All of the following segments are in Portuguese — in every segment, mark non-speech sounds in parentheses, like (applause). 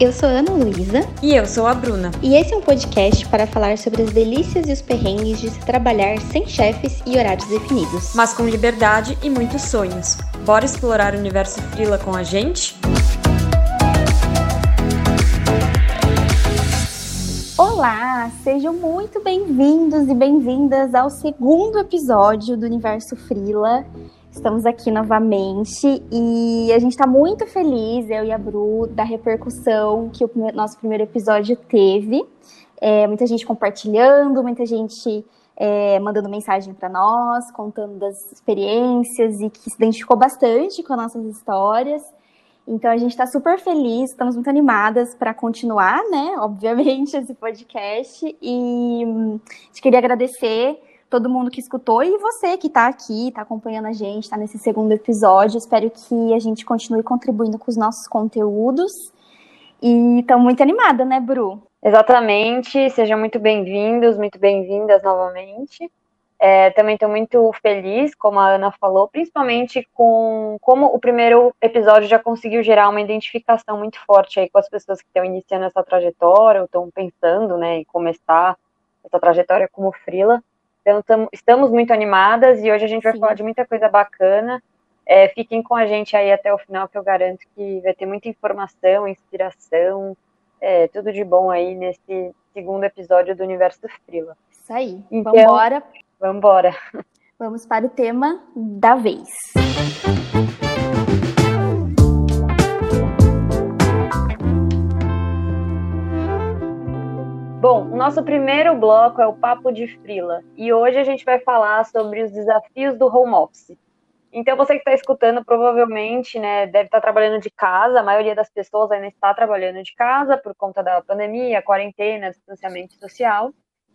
Eu sou Ana Luísa. E eu sou a Bruna. E esse é um podcast para falar sobre as delícias e os perrengues de se trabalhar sem chefes e horários definidos. Mas com liberdade e muitos sonhos. Bora explorar o universo Frila com a gente? Olá, sejam muito bem-vindos e bem-vindas ao segundo episódio do Universo Frila. Estamos aqui novamente e a gente está muito feliz, eu e a Bru, da repercussão que o nosso primeiro episódio teve. É, muita gente compartilhando, muita gente é, mandando mensagem para nós, contando das experiências e que se identificou bastante com as nossas histórias. Então a gente está super feliz, estamos muito animadas para continuar, né? Obviamente, (laughs) esse podcast. E hum, a gente queria agradecer todo mundo que escutou e você que está aqui, está acompanhando a gente, está nesse segundo episódio. Espero que a gente continue contribuindo com os nossos conteúdos. E estou muito animada, né, Bru? Exatamente. Sejam muito bem-vindos, muito bem-vindas novamente. É, também estou muito feliz, como a Ana falou, principalmente com como o primeiro episódio já conseguiu gerar uma identificação muito forte aí com as pessoas que estão iniciando essa trajetória, ou estão pensando né, em começar essa trajetória como frila. Então, tamo, estamos muito animadas e hoje a gente vai Sim. falar de muita coisa bacana. É, fiquem com a gente aí até o final, que eu garanto que vai ter muita informação, inspiração, é, tudo de bom aí nesse segundo episódio do Universo Frila. Isso aí. Então, vambora. Vambora. Vamos para o tema da vez. Bom, o nosso primeiro bloco é o Papo de Frila e hoje a gente vai falar sobre os desafios do home office. Então, você que está escutando, provavelmente, né, deve estar tá trabalhando de casa, a maioria das pessoas ainda está trabalhando de casa por conta da pandemia, quarentena, distanciamento social.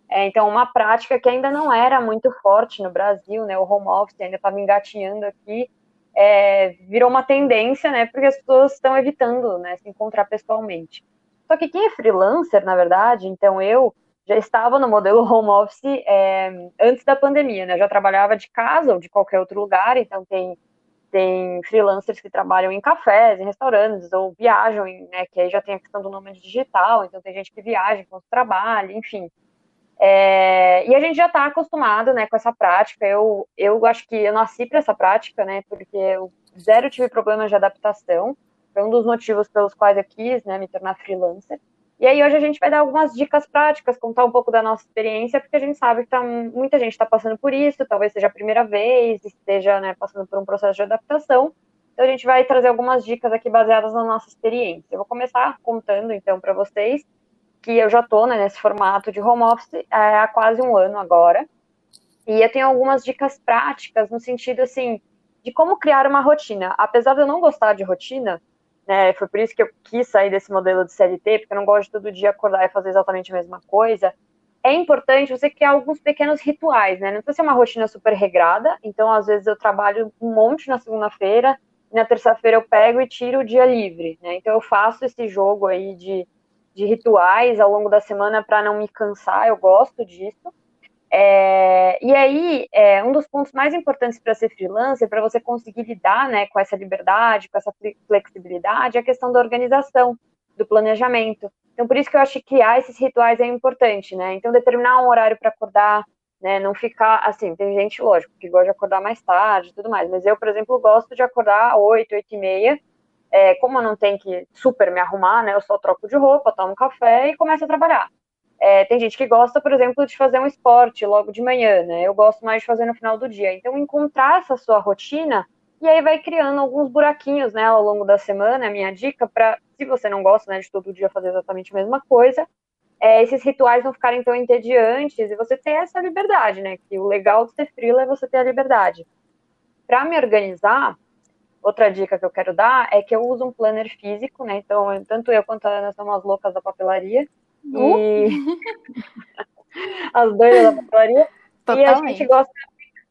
É, então, uma prática que ainda não era muito forte no Brasil, né, o home office ainda estava engatinhando aqui, é, virou uma tendência, né, porque as pessoas estão evitando, né, se encontrar pessoalmente. Só que quem é freelancer, na verdade, então eu já estava no modelo (laughs) home office é, antes da pandemia, né? Eu já trabalhava de casa ou de qualquer outro lugar, então tem, tem freelancers que trabalham em cafés, em restaurantes, ou viajam, né? Que aí já tem a questão do nome digital, então tem gente que viaja enquanto trabalha, enfim. É, e a gente já está acostumado né, com essa prática. Eu, eu acho que eu nasci para essa prática, né? Porque eu zero tive problemas de adaptação. Foi um dos motivos pelos quais eu quis né, me tornar freelancer. E aí hoje a gente vai dar algumas dicas práticas, contar um pouco da nossa experiência, porque a gente sabe que tá, muita gente está passando por isso, talvez seja a primeira vez, esteja né, passando por um processo de adaptação. Então a gente vai trazer algumas dicas aqui baseadas na nossa experiência. Eu vou começar contando então para vocês que eu já estou né, nesse formato de home office é, há quase um ano agora. E eu tenho algumas dicas práticas no sentido assim de como criar uma rotina. Apesar de eu não gostar de rotina, né? Foi por isso que eu quis sair desse modelo de CLT, porque eu não gosto de todo dia acordar e fazer exatamente a mesma coisa. É importante você criar alguns pequenos rituais, né? Não precisa ser uma rotina super regrada. Então, às vezes, eu trabalho um monte na segunda-feira, e na terça-feira eu pego e tiro o dia livre, né? Então, eu faço esse jogo aí de, de rituais ao longo da semana para não me cansar, eu gosto disso. É, e aí, é, um dos pontos mais importantes para ser freelancer, para você conseguir lidar né, com essa liberdade, com essa flexibilidade, é a questão da organização, do planejamento. Então, por isso que eu acho que criar esses rituais é importante, né? Então, determinar um horário para acordar, né? Não ficar assim. Tem gente, lógico, que gosta de acordar mais tarde e tudo mais, mas eu, por exemplo, gosto de acordar às 8, 8 e meia. É, como eu não tenho que super me arrumar, né? Eu só troco de roupa, tomo café e começo a trabalhar. É, tem gente que gosta, por exemplo, de fazer um esporte logo de manhã, né? Eu gosto mais de fazer no final do dia. Então, encontrar essa sua rotina e aí vai criando alguns buraquinhos, né, ao longo da semana. A minha dica para, se você não gosta, né, de todo dia fazer exatamente a mesma coisa, é, esses rituais não ficarem tão entediantes e você ter essa liberdade, né? Que o legal de ser frila é você ter a liberdade. Para me organizar, outra dica que eu quero dar é que eu uso um planner físico, né? Então, tanto eu quanto a Ana somos loucas da papelaria. Uh. E (laughs) as doidas da papelaria. E a gente gosta.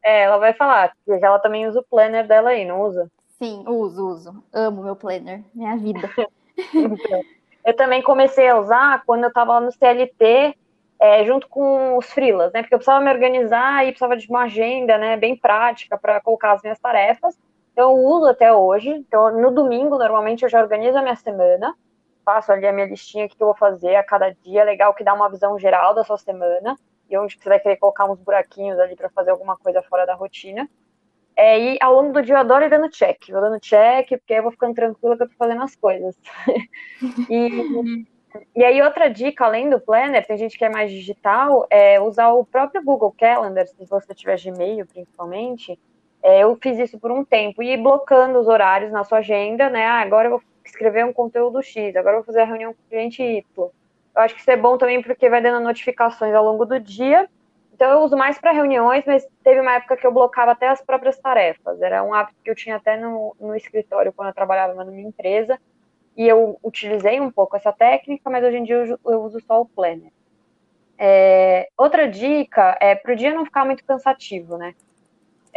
É, ela vai falar que ela também usa o planner dela aí, não usa? Sim, uso, uso. Amo meu planner, minha vida. (laughs) então, eu também comecei a usar quando eu estava lá no CLT, é, junto com os frilas, né? Porque eu precisava me organizar e precisava de uma agenda, né, bem prática para colocar as minhas tarefas. Então, eu uso até hoje. Então, no domingo, normalmente, eu já organizo a minha semana. Faço ali a minha listinha, o que eu vou fazer a cada dia. Legal que dá uma visão geral da sua semana e onde você vai querer colocar uns buraquinhos ali para fazer alguma coisa fora da rotina. É, e ao longo do dia eu adoro ir dando check. Vou dando check, porque aí eu vou ficando tranquila que eu tô fazendo as coisas. (laughs) e, e aí, outra dica, além do planner, tem gente que é mais digital, é usar o próprio Google Calendar, se você tiver Gmail, principalmente. É, eu fiz isso por um tempo, e ir blocando os horários na sua agenda, né? Ah, agora eu vou escrever um conteúdo X, agora vou fazer a reunião com o cliente Y. Eu acho que isso é bom também porque vai dando notificações ao longo do dia. Então eu uso mais para reuniões, mas teve uma época que eu blocava até as próprias tarefas. Era um hábito que eu tinha até no, no escritório quando eu trabalhava na minha empresa. E eu utilizei um pouco essa técnica, mas hoje em dia eu, eu uso só o planner. É, outra dica é para o dia não ficar muito cansativo, né?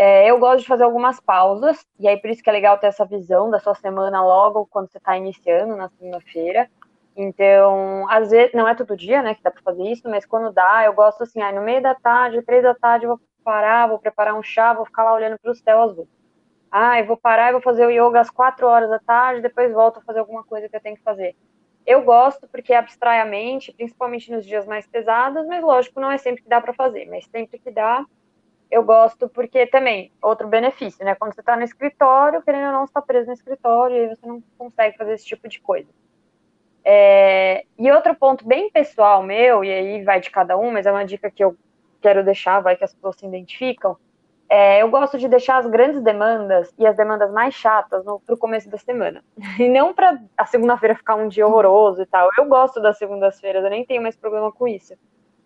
É, eu gosto de fazer algumas pausas, e aí por isso que é legal ter essa visão da sua semana logo quando você está iniciando na segunda-feira. Então, às vezes, não é todo dia, né, que dá para fazer isso, mas quando dá, eu gosto assim, aí no meio da tarde, três da tarde, eu vou parar, vou preparar um chá, vou ficar lá olhando para o céu azul. Ah, eu vou parar e vou fazer o yoga às quatro horas da tarde, depois volto a fazer alguma coisa que eu tenho que fazer. Eu gosto porque abstrai a mente, principalmente nos dias mais pesados, mas lógico, não é sempre que dá para fazer, mas sempre que dá, eu gosto porque também, outro benefício, né? Quando você está no escritório, querendo ou não, você está preso no escritório e você não consegue fazer esse tipo de coisa. É, e outro ponto bem pessoal meu, e aí vai de cada um, mas é uma dica que eu quero deixar, vai que as pessoas se identificam. É, eu gosto de deixar as grandes demandas e as demandas mais chatas para o começo da semana. (laughs) E não para a segunda-feira ficar um dia horroroso e tal. Eu gosto das segundas-feiras, eu nem tenho mais problema com isso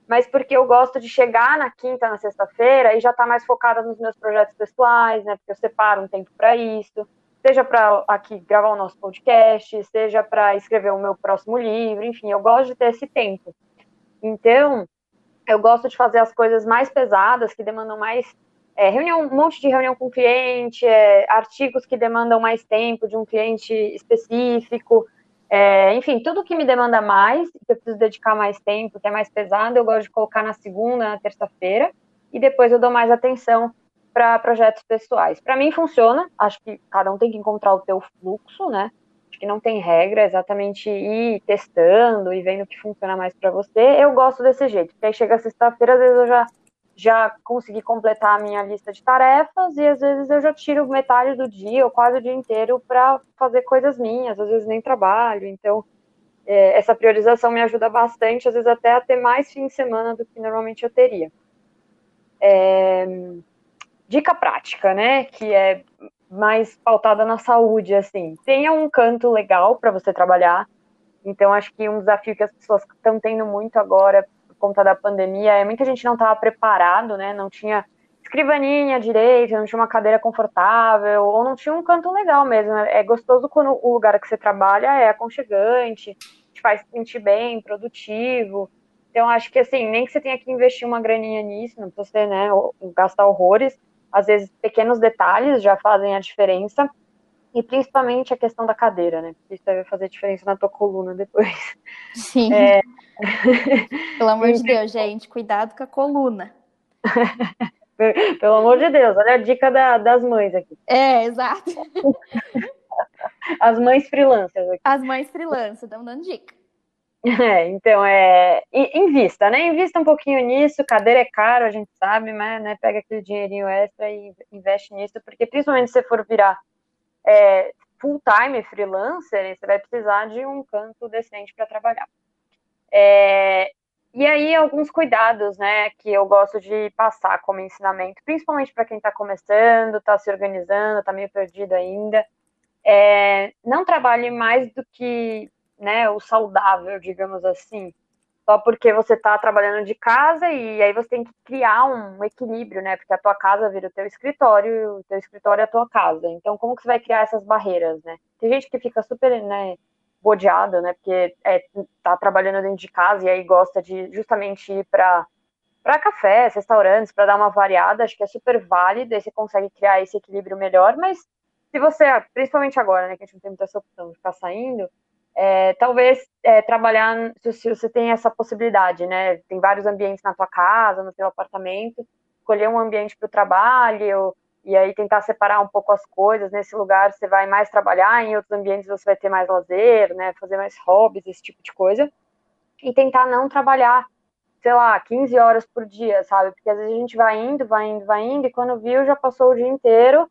mas porque eu gosto de chegar na quinta, na sexta-feira e já estar tá mais focada nos meus projetos pessoais, né? Porque eu separo um tempo para isso, seja para aqui gravar o nosso podcast, seja para escrever o meu próximo livro, enfim, eu gosto de ter esse tempo. Então, eu gosto de fazer as coisas mais pesadas, que demandam mais é, reunião, um monte de reunião com cliente, é, artigos que demandam mais tempo de um cliente específico, é, enfim, tudo que me demanda mais, que eu preciso dedicar mais tempo, que é mais pesado, eu gosto de colocar na segunda, na terça-feira, e depois eu dou mais atenção para projetos pessoais. Para mim funciona, acho que cada um tem que encontrar o teu fluxo, né? Acho que não tem regra, exatamente ir testando e vendo o que funciona mais para você. Eu gosto desse jeito, porque aí chega sexta-feira, às vezes eu já já consegui completar a minha lista de tarefas e às vezes eu já tiro metade do dia ou quase o dia inteiro para fazer coisas minhas, às vezes nem trabalho. Então, é, essa priorização me ajuda bastante, às vezes até a ter mais fim de semana do que normalmente eu teria. É, dica prática, né? Que é mais pautada na saúde, assim. Tenha um canto legal para você trabalhar. Então, acho que um desafio que as pessoas estão tendo muito agora conta da pandemia, é, muita gente não estava preparado, né? Não tinha escrivaninha direito, não tinha uma cadeira confortável, ou não tinha um canto legal mesmo. Né? É gostoso quando o lugar que você trabalha é aconchegante, te faz sentir bem, produtivo. Então, acho que assim, nem que você tenha que investir uma graninha nisso, não precisa né, gastar horrores. Às vezes, pequenos detalhes já fazem a diferença. E principalmente a questão da cadeira, né? Porque isso deve fazer diferença na tua coluna depois. Sim. É... (laughs) Pelo amor de Deus, gente, cuidado com a coluna. (laughs) Pelo amor de Deus, olha a dica da, das mães aqui. É, exato. (laughs) As mães freelancers aqui. As mães freelancers, estão dando dica. É, então, é, invista, né? Invista um pouquinho nisso, cadeira é caro, a gente sabe, mas né, pega aquele dinheirinho extra e investe nisso, porque principalmente se você for virar é, full-time freelancer, você vai precisar de um canto decente para trabalhar. É, e aí, alguns cuidados, né, que eu gosto de passar como ensinamento, principalmente para quem está começando, está se organizando, está meio perdido ainda. É, não trabalhe mais do que né, o saudável, digamos assim só porque você está trabalhando de casa e aí você tem que criar um equilíbrio, né? Porque a tua casa vira o teu escritório e o teu escritório é a tua casa. Então, como que você vai criar essas barreiras, né? Tem gente que fica super, né, bodeada, né? Porque é, tá trabalhando dentro de casa e aí gosta de justamente ir para para cafés, restaurantes, para dar uma variada, acho que é super válido, aí você consegue criar esse equilíbrio melhor, mas se você, principalmente agora, né, que a gente não tem muita essa opção de ficar saindo, é, talvez é, trabalhar, se você tem essa possibilidade, né? Tem vários ambientes na tua casa, no teu apartamento, escolher um ambiente para o trabalho, e aí tentar separar um pouco as coisas. Nesse lugar você vai mais trabalhar, em outros ambientes você vai ter mais lazer, né, fazer mais hobbies, esse tipo de coisa. E tentar não trabalhar, sei lá, 15 horas por dia, sabe? Porque às vezes a gente vai indo, vai indo, vai indo, e quando viu já passou o dia inteiro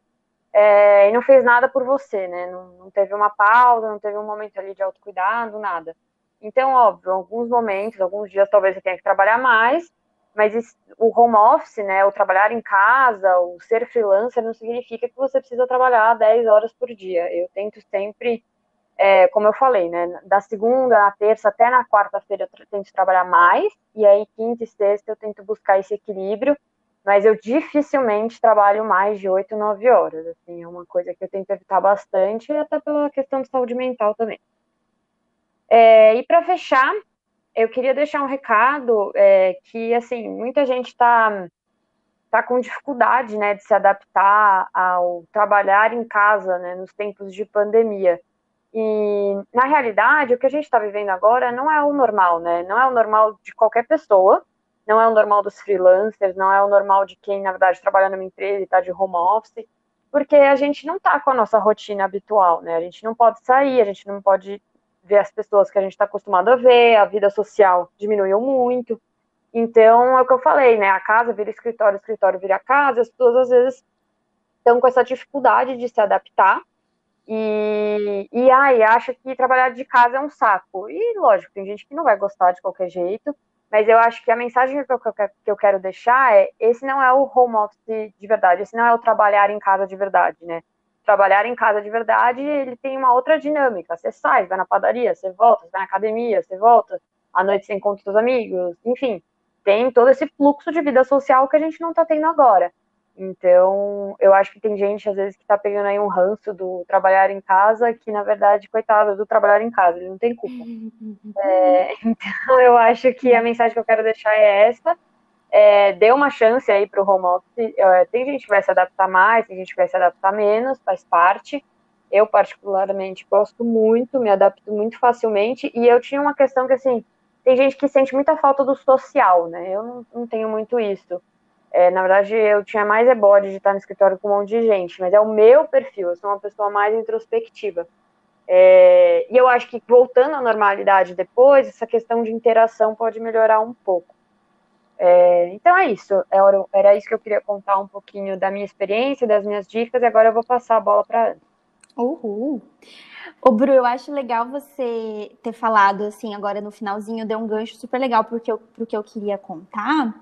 é, e não fez nada por você, né? Não, não teve uma pausa, não teve um momento ali de autocuidado, nada. Então, óbvio, alguns momentos, alguns dias talvez você tenha que trabalhar mais, mas isso, o home office, né, o trabalhar em casa, o ser freelancer não significa que você precisa trabalhar 10 horas por dia. Eu tento sempre, é, como eu falei, né, da segunda, na terça até na quarta-feira eu tento trabalhar mais, e aí quinta e sexta eu tento buscar esse equilíbrio, mas eu dificilmente trabalho mais de 8, 9 horas, assim, é uma coisa que eu tento evitar bastante, até pela questão de saúde mental também. É, e para fechar, eu queria deixar um recado é, que, assim, muita gente está tá com dificuldade, né, de se adaptar ao trabalhar em casa, né, nos tempos de pandemia. E, na realidade, o que a gente está vivendo agora não é o normal, né, não é o normal de qualquer pessoa, não é o normal dos freelancers, não é o normal de quem, na verdade, trabalha numa empresa e está de home office, porque a gente não está com a nossa rotina habitual, né, a gente não pode sair, a gente não pode ver as pessoas que a gente está acostumado a ver, a vida social diminuiu muito. Então, é o que eu falei, né? A casa vira escritório, o escritório vira casa, as pessoas às vezes estão com essa dificuldade de se adaptar e, e acha que trabalhar de casa é um saco. E lógico, tem gente que não vai gostar de qualquer jeito, mas eu acho que a mensagem que eu, que eu quero deixar é: esse não é o home office de verdade, esse não é o trabalhar em casa de verdade, né? trabalhar em casa de verdade, ele tem uma outra dinâmica. Você sai, vai na padaria, você volta, você vai na academia, você volta, à noite você encontra seus amigos, enfim, tem todo esse fluxo de vida social que a gente não está tendo agora. Então, eu acho que tem gente, às vezes, que está pegando aí um ranço do trabalhar em casa, que, na verdade, coitado do trabalhar em casa, ele não tem culpa. (laughs) É, então, eu acho que a mensagem que eu quero deixar é essa é, dê uma chance aí para o home office. É, tem gente que vai se adaptar mais, tem gente que vai se adaptar menos, faz parte. Eu, particularmente, gosto muito, me adapto muito facilmente. E eu tinha uma questão que, assim, tem gente que sente muita falta do social, né? Eu não, não tenho muito isso. É, na verdade, eu tinha mais é de estar no escritório com um monte de gente, mas é o meu perfil, eu sou uma pessoa mais introspectiva. É, e eu acho que voltando à normalidade depois, essa questão de interação pode melhorar um pouco. É, então é isso, era, era isso que eu queria contar um pouquinho da minha experiência, das minhas dicas, e agora eu vou passar a bola para Ana. Uhul! Ô, Bru, eu acho legal você ter falado, assim, agora no finalzinho, deu um gancho super legal porque eu, porque eu queria contar,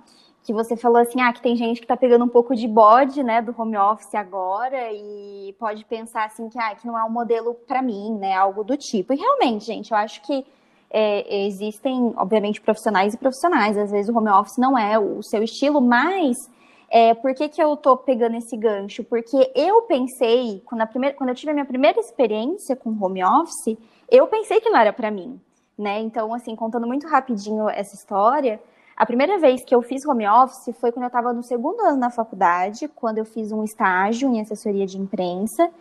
que você falou assim, ah, que tem gente que tá pegando um pouco de bode, né, do home office agora e pode pensar, assim, que, ah, que não é um modelo para mim, né, algo do tipo. E realmente, gente, eu acho que é, existem, obviamente, profissionais e profissionais. Às vezes o home office não é o seu estilo, mas é, por que, que eu tô pegando esse gancho? Porque eu pensei, quando, a primeira, quando eu tive a minha primeira experiência com home office, eu pensei que não era para mim, né? Então, assim, contando muito rapidinho essa história, a primeira vez que eu fiz home office foi quando eu estava no segundo ano na faculdade, quando eu fiz um estágio em assessoria de imprensa.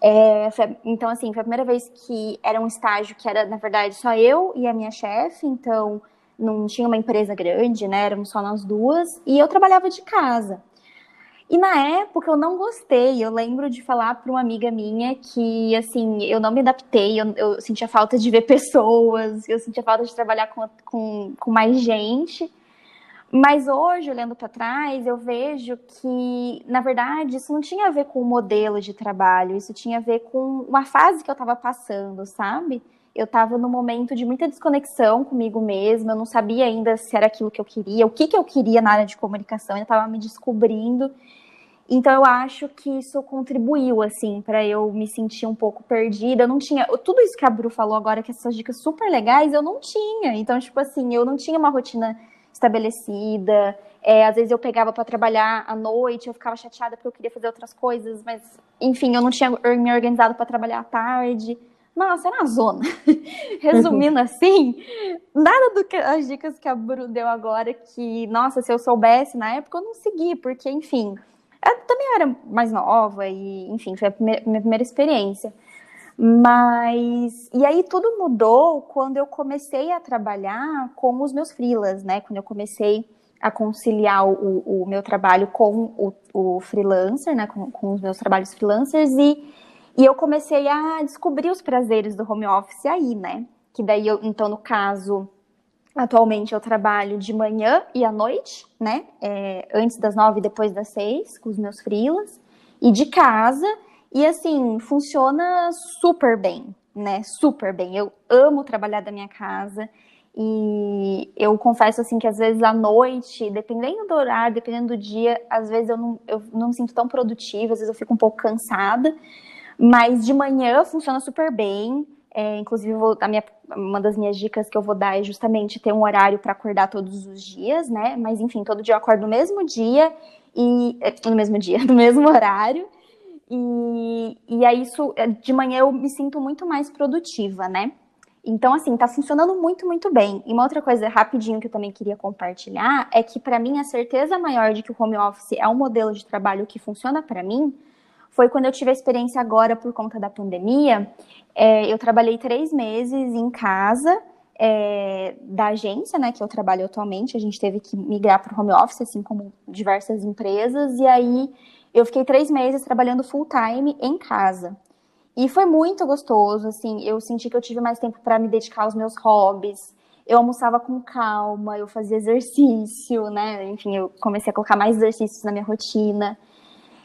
É, foi, então, assim, foi a primeira vez que era um estágio que era, na verdade, só eu e a minha chefe, então não tinha uma empresa grande, né? Éramos só nós duas, e eu trabalhava de casa. E na época eu não gostei, eu lembro de falar para uma amiga minha que, assim, eu não me adaptei, eu, eu, sentia falta de ver pessoas, eu sentia falta de trabalhar com, com, com mais gente. Mas hoje, olhando para trás, eu vejo que, na verdade, isso não tinha a ver com o modelo de trabalho, isso tinha a ver com uma fase que eu estava passando, sabe? Eu estava num momento de muita desconexão comigo mesma, eu não sabia ainda se era aquilo que eu queria, o que, que eu queria na área de comunicação, eu estava me descobrindo. Então eu acho que isso contribuiu assim para eu me sentir um pouco perdida. Eu não tinha tudo isso que a Bru falou agora, que essas dicas super legais, eu não tinha. Então tipo assim, eu não tinha uma rotina estabelecida. É, às vezes eu pegava para trabalhar à noite, eu ficava chateada porque eu queria fazer outras coisas, mas enfim, eu não tinha me organizado para trabalhar à tarde. Nossa, era uma zona. (laughs) Resumindo (laughs) assim, nada do que as dicas que a Bru deu agora que, nossa, se eu soubesse na época eu não segui, porque enfim, eu também era mais nova e, enfim, foi a primeira, minha primeira experiência. Mas e aí tudo mudou quando eu comecei a trabalhar com os meus freelas, né? Quando eu comecei a conciliar o, o meu trabalho com o, o freelancer, né, com, com, os meus trabalhos freelancers, e, e eu comecei a descobrir os prazeres do home office aí, né? Que daí, eu, então, no caso, atualmente eu trabalho de manhã e à noite, né? É, antes das nove e depois das seis, com os meus freelas, e de casa, e assim, funciona super bem, né? Super bem. Eu amo trabalhar da minha casa. E eu confesso assim que às vezes à noite, dependendo do horário, dependendo do dia, às vezes eu não, eu não me sinto tão produtiva, às vezes eu fico um pouco cansada. Mas de manhã funciona super bem. É, inclusive, vou, minha, uma das minhas dicas que eu vou dar é justamente ter um horário para acordar todos os dias, né? Mas enfim, todo dia eu acordo no mesmo dia e é, no mesmo dia, (laughs) no mesmo horário. E, e aí isso de manhã eu me sinto muito mais produtiva, né? Então, assim, tá funcionando muito, muito bem. E uma outra coisa rapidinho que eu também queria compartilhar é que, para mim, a certeza maior de que o home office é um modelo de trabalho que funciona para mim foi quando eu tive a experiência agora por conta da pandemia. É, eu trabalhei três meses em casa é, da agência, né, que eu trabalho atualmente. A gente teve que migrar para o home office, assim como diversas empresas. E aí eu fiquei três meses trabalhando full time em casa. E foi muito gostoso, assim, eu senti que eu tive mais tempo para me dedicar aos meus hobbies. Eu almoçava com calma, eu fazia exercício, né? Enfim, eu comecei a colocar mais exercícios na minha rotina.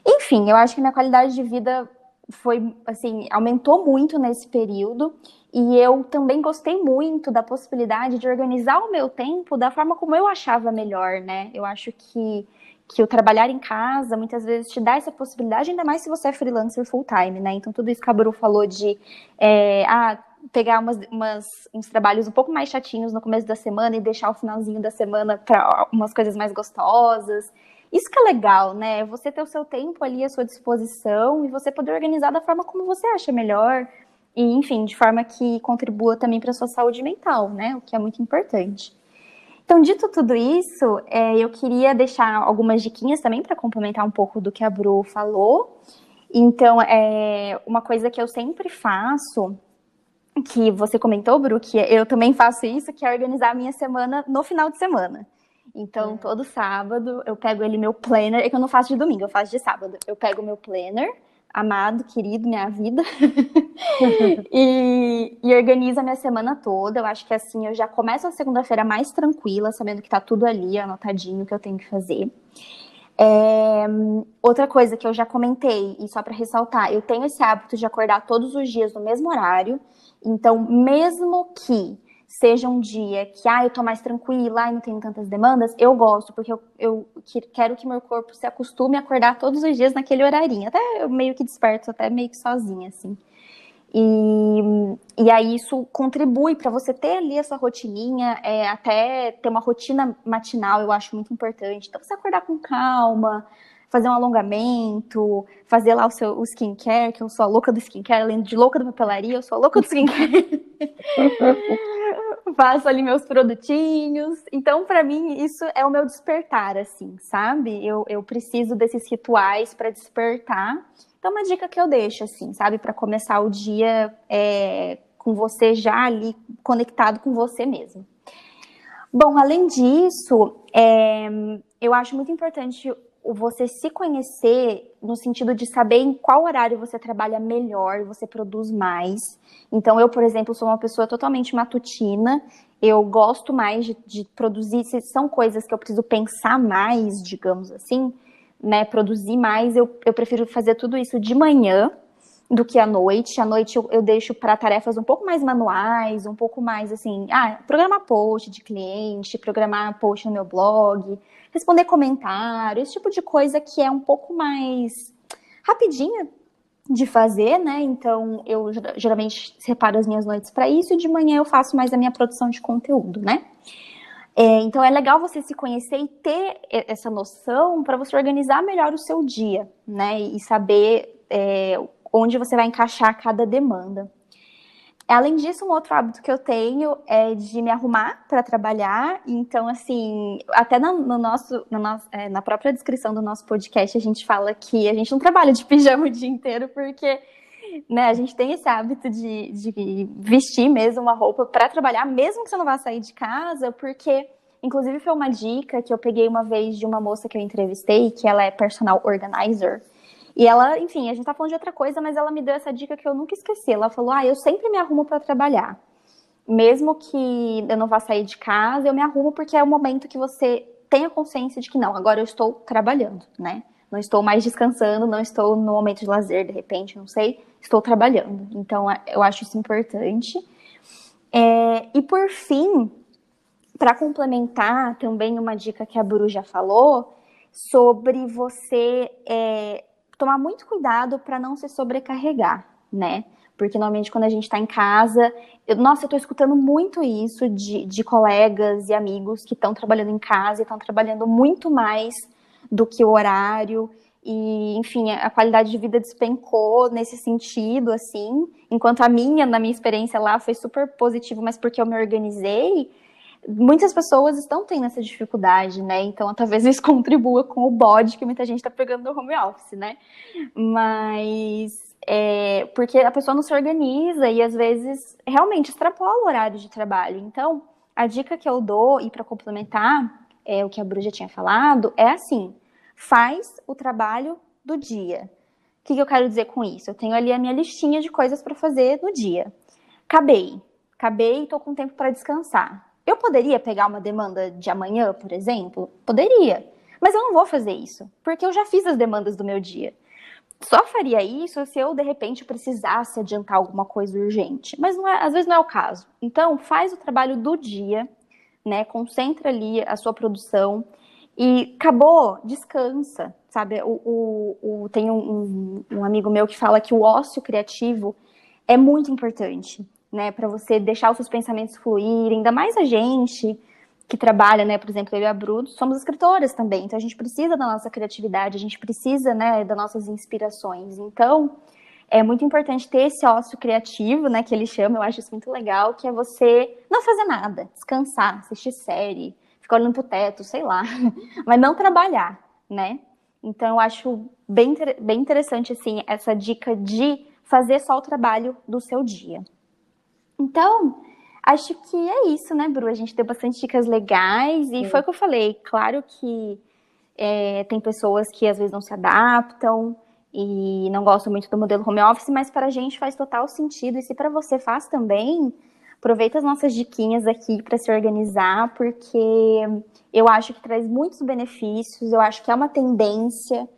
Enfim, eu acho que minha qualidade de vida foi, assim, aumentou muito nesse período. E eu também gostei muito da possibilidade de organizar o meu tempo da forma como eu achava melhor, né? Eu acho que que o trabalhar em casa muitas vezes te dá essa possibilidade, ainda mais se você é freelancer full time, né? Então, tudo isso que a Bru falou de é, ah, pegar umas, umas, uns trabalhos um pouco mais chatinhos no começo da semana e deixar o finalzinho da semana para umas coisas mais gostosas. Isso que é legal, né? Você ter o seu tempo ali à sua disposição e você poder organizar da forma como você acha melhor. E, enfim, de forma que contribua também para a sua saúde mental, né? O que é muito importante. Então, dito tudo isso, é, eu queria deixar algumas diquinhas também para complementar um pouco do que a Bru falou. Então, é, uma coisa que eu sempre faço, que você comentou, Bru, que eu também faço isso, que é organizar a minha semana no final de semana. Então, é. todo sábado eu pego ele meu planner, é que eu não faço de domingo, eu faço de sábado. Eu pego o meu planner, amado, querido, minha vida, (laughs) e, e organizo a minha semana toda. Eu acho que assim eu já começo a segunda-feira mais tranquila, sabendo que tá tudo ali anotadinho que eu tenho que fazer. É, outra coisa que eu já comentei, e só para ressaltar, eu tenho esse hábito de acordar todos os dias no mesmo horário. Então, mesmo que seja um dia que, ah, eu tô mais tranquila, e não tenho tantas demandas, eu gosto, porque eu, eu quero que meu corpo se acostume a acordar todos os dias naquele horarinho. Até eu meio que desperto, até meio que sozinha, assim. E, e aí isso contribui para você ter ali essa rotininha, é, até ter uma rotina matinal, eu acho muito importante. Então, você acordar com calma, fazer um alongamento, fazer lá o seu o skincare, que eu sou a louca do skincare, além de louca da papelaria, eu sou a louca do skincare. (laughs) Faço ali meus produtinhos. Então, para mim, isso é o meu despertar, assim, sabe? Eu, eu preciso desses rituais para despertar. Então, uma dica que eu deixo, assim, sabe? Para começar o dia é, com você já ali conectado com você mesmo. Bom, além disso, é, eu acho muito importante você se conhecer no sentido de saber em qual horário você trabalha melhor, você produz mais. Então, eu, por exemplo, sou uma pessoa totalmente matutina. Eu gosto mais de, de produzir, se são coisas que eu preciso pensar mais, digamos assim, né? Produzir mais, eu, eu prefiro fazer tudo isso de manhã do que à noite. À noite eu, eu deixo para tarefas um pouco mais manuais, um pouco mais assim, ah, programar post de cliente, programar post no meu blog, responder comentário, esse tipo de coisa que é um pouco mais rapidinha de fazer, né? Então eu geralmente separo as minhas noites para isso e de manhã eu faço mais a minha produção de conteúdo, né? É, então é legal você se conhecer e ter essa noção para você organizar melhor o seu dia, né? E saber é, onde você vai encaixar cada demanda. Além disso, um outro hábito que eu tenho é de me arrumar para trabalhar. Então, assim, até no, no nosso, no nosso é, na própria descrição do nosso podcast, a gente fala que a gente não trabalha de (laughs) pijama o dia inteiro, porque né, a gente tem esse hábito de, de vestir mesmo uma roupa para trabalhar, mesmo que você não vá sair de casa, porque inclusive foi uma dica que eu peguei uma vez de uma moça que eu entrevistei, que ela é personal organizer. E ela, enfim, a gente tá falando de outra coisa, mas ela me deu essa dica que eu nunca esqueci. Ela falou: "Ah, eu sempre me arrumo para trabalhar. Mesmo que eu não vá sair de casa, eu me arrumo porque é o momento que você tenha consciência de que não, agora eu estou trabalhando, né? Não estou mais descansando, não estou no momento de lazer, de repente, não sei, estou trabalhando. Então, é, eu acho isso importante. É, e por fim, para complementar também uma dica que a Buru já falou, sobre você é, tomar muito cuidado para não se sobrecarregar, né? Porque normalmente quando a gente está em casa, eu, nossa, eu estou escutando muito isso de, de colegas e amigos que estão trabalhando em casa e estão trabalhando muito mais do que o horário. E, enfim, a qualidade de vida despencou nesse sentido, assim. Enquanto a minha, na minha experiência lá, foi super positivo, mas porque eu me organizei, muitas pessoas estão tendo essa dificuldade, né? Então, talvez isso (laughs) contribua com o bode que muita gente está pegando no home office, né? Mas é, porque a pessoa não se organiza e às vezes realmente extrapola o horário de trabalho. Então, a dica que eu dou, e para complementar é, o que a Bru já tinha falado, é assim: faz o trabalho do dia. O que, que eu quero dizer com isso? Eu tenho ali a minha listinha de coisas para fazer no dia. Acabei. Acabei estou com tempo para descansar. Eu poderia pegar uma demanda de amanhã, por exemplo? Poderia. Mas eu não vou fazer isso, porque eu já fiz as demandas do meu dia só faria isso se eu de repente precisasse adiantar alguma coisa urgente, mas é, às vezes não é o caso. Então, faz o trabalho do dia, né? Concentra ali a sua produção e acabou, descansa, sabe? O, o, o tem um, um, amigo meu que fala que o ócio criativo é muito importante, né? Para você deixar os seus pensamentos fluírem, ainda mais a gente que trabalha, né, por exemplo, eu e a Bruno, somos escritoras também, então a gente precisa da nossa criatividade, a gente precisa, né, das nossas inspirações. Então, é muito importante ter esse ócio criativo, né, que ele chama, eu acho isso muito legal, que é você não fazer nada, descansar, assistir série, ficar olhando pro teto, sei lá, (laughs) mas não trabalhar, né? Então, eu acho bem, bem interessante, assim, essa dica de fazer só o trabalho do seu dia. Então, Acho que é isso, né, Bru? A gente deu bastante dicas legais e Sim. foi o que eu falei. Claro que é, tem pessoas que às vezes não se adaptam e não gostam muito do modelo home office, mas para a gente faz total sentido. E se para você faz também, aproveita as nossas diquinhas aqui para se organizar, porque eu acho que traz muitos benefícios, eu acho que é uma tendência